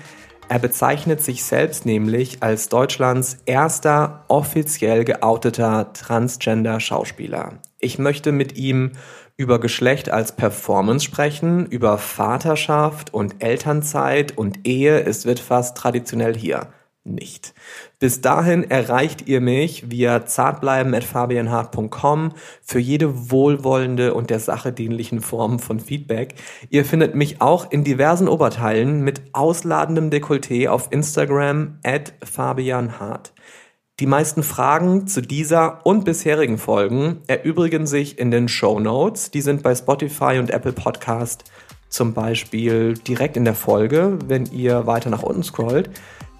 Er bezeichnet sich selbst nämlich als Deutschlands erster offiziell geouteter Transgender-Schauspieler. Ich möchte mit ihm über Geschlecht als Performance sprechen, über Vaterschaft und Elternzeit und Ehe. Es wird fast traditionell hier nicht. Bis dahin erreicht ihr mich via zartbleiben.fabianhart.com für jede wohlwollende und der Sache dienlichen Form von Feedback. Ihr findet mich auch in diversen Oberteilen mit ausladendem Dekolleté auf Instagram at fabianhart. Die meisten Fragen zu dieser und bisherigen Folgen erübrigen sich in den Show Notes. Die sind bei Spotify und Apple Podcast zum Beispiel direkt in der Folge, wenn ihr weiter nach unten scrollt.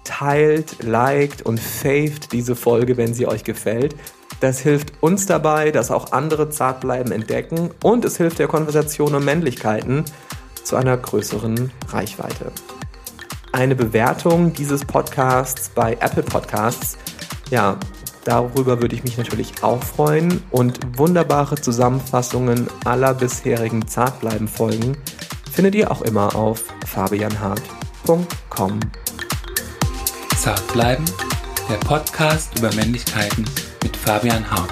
Teilt, liked und faved diese Folge, wenn sie euch gefällt. Das hilft uns dabei, dass auch andere Zartbleiben entdecken und es hilft der Konversation um Männlichkeiten zu einer größeren Reichweite. Eine Bewertung dieses Podcasts bei Apple Podcasts ja, darüber würde ich mich natürlich auch freuen und wunderbare Zusammenfassungen aller bisherigen Zartbleiben-Folgen findet ihr auch immer auf fabianhart.com. Zartbleiben, der Podcast über Männlichkeiten mit Fabian Hart.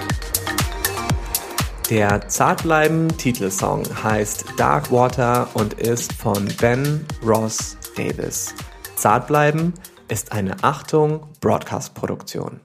Der Zartbleiben-Titelsong heißt Dark Water und ist von Ben Ross Davis. Zartbleiben ist eine Achtung Broadcast-Produktion.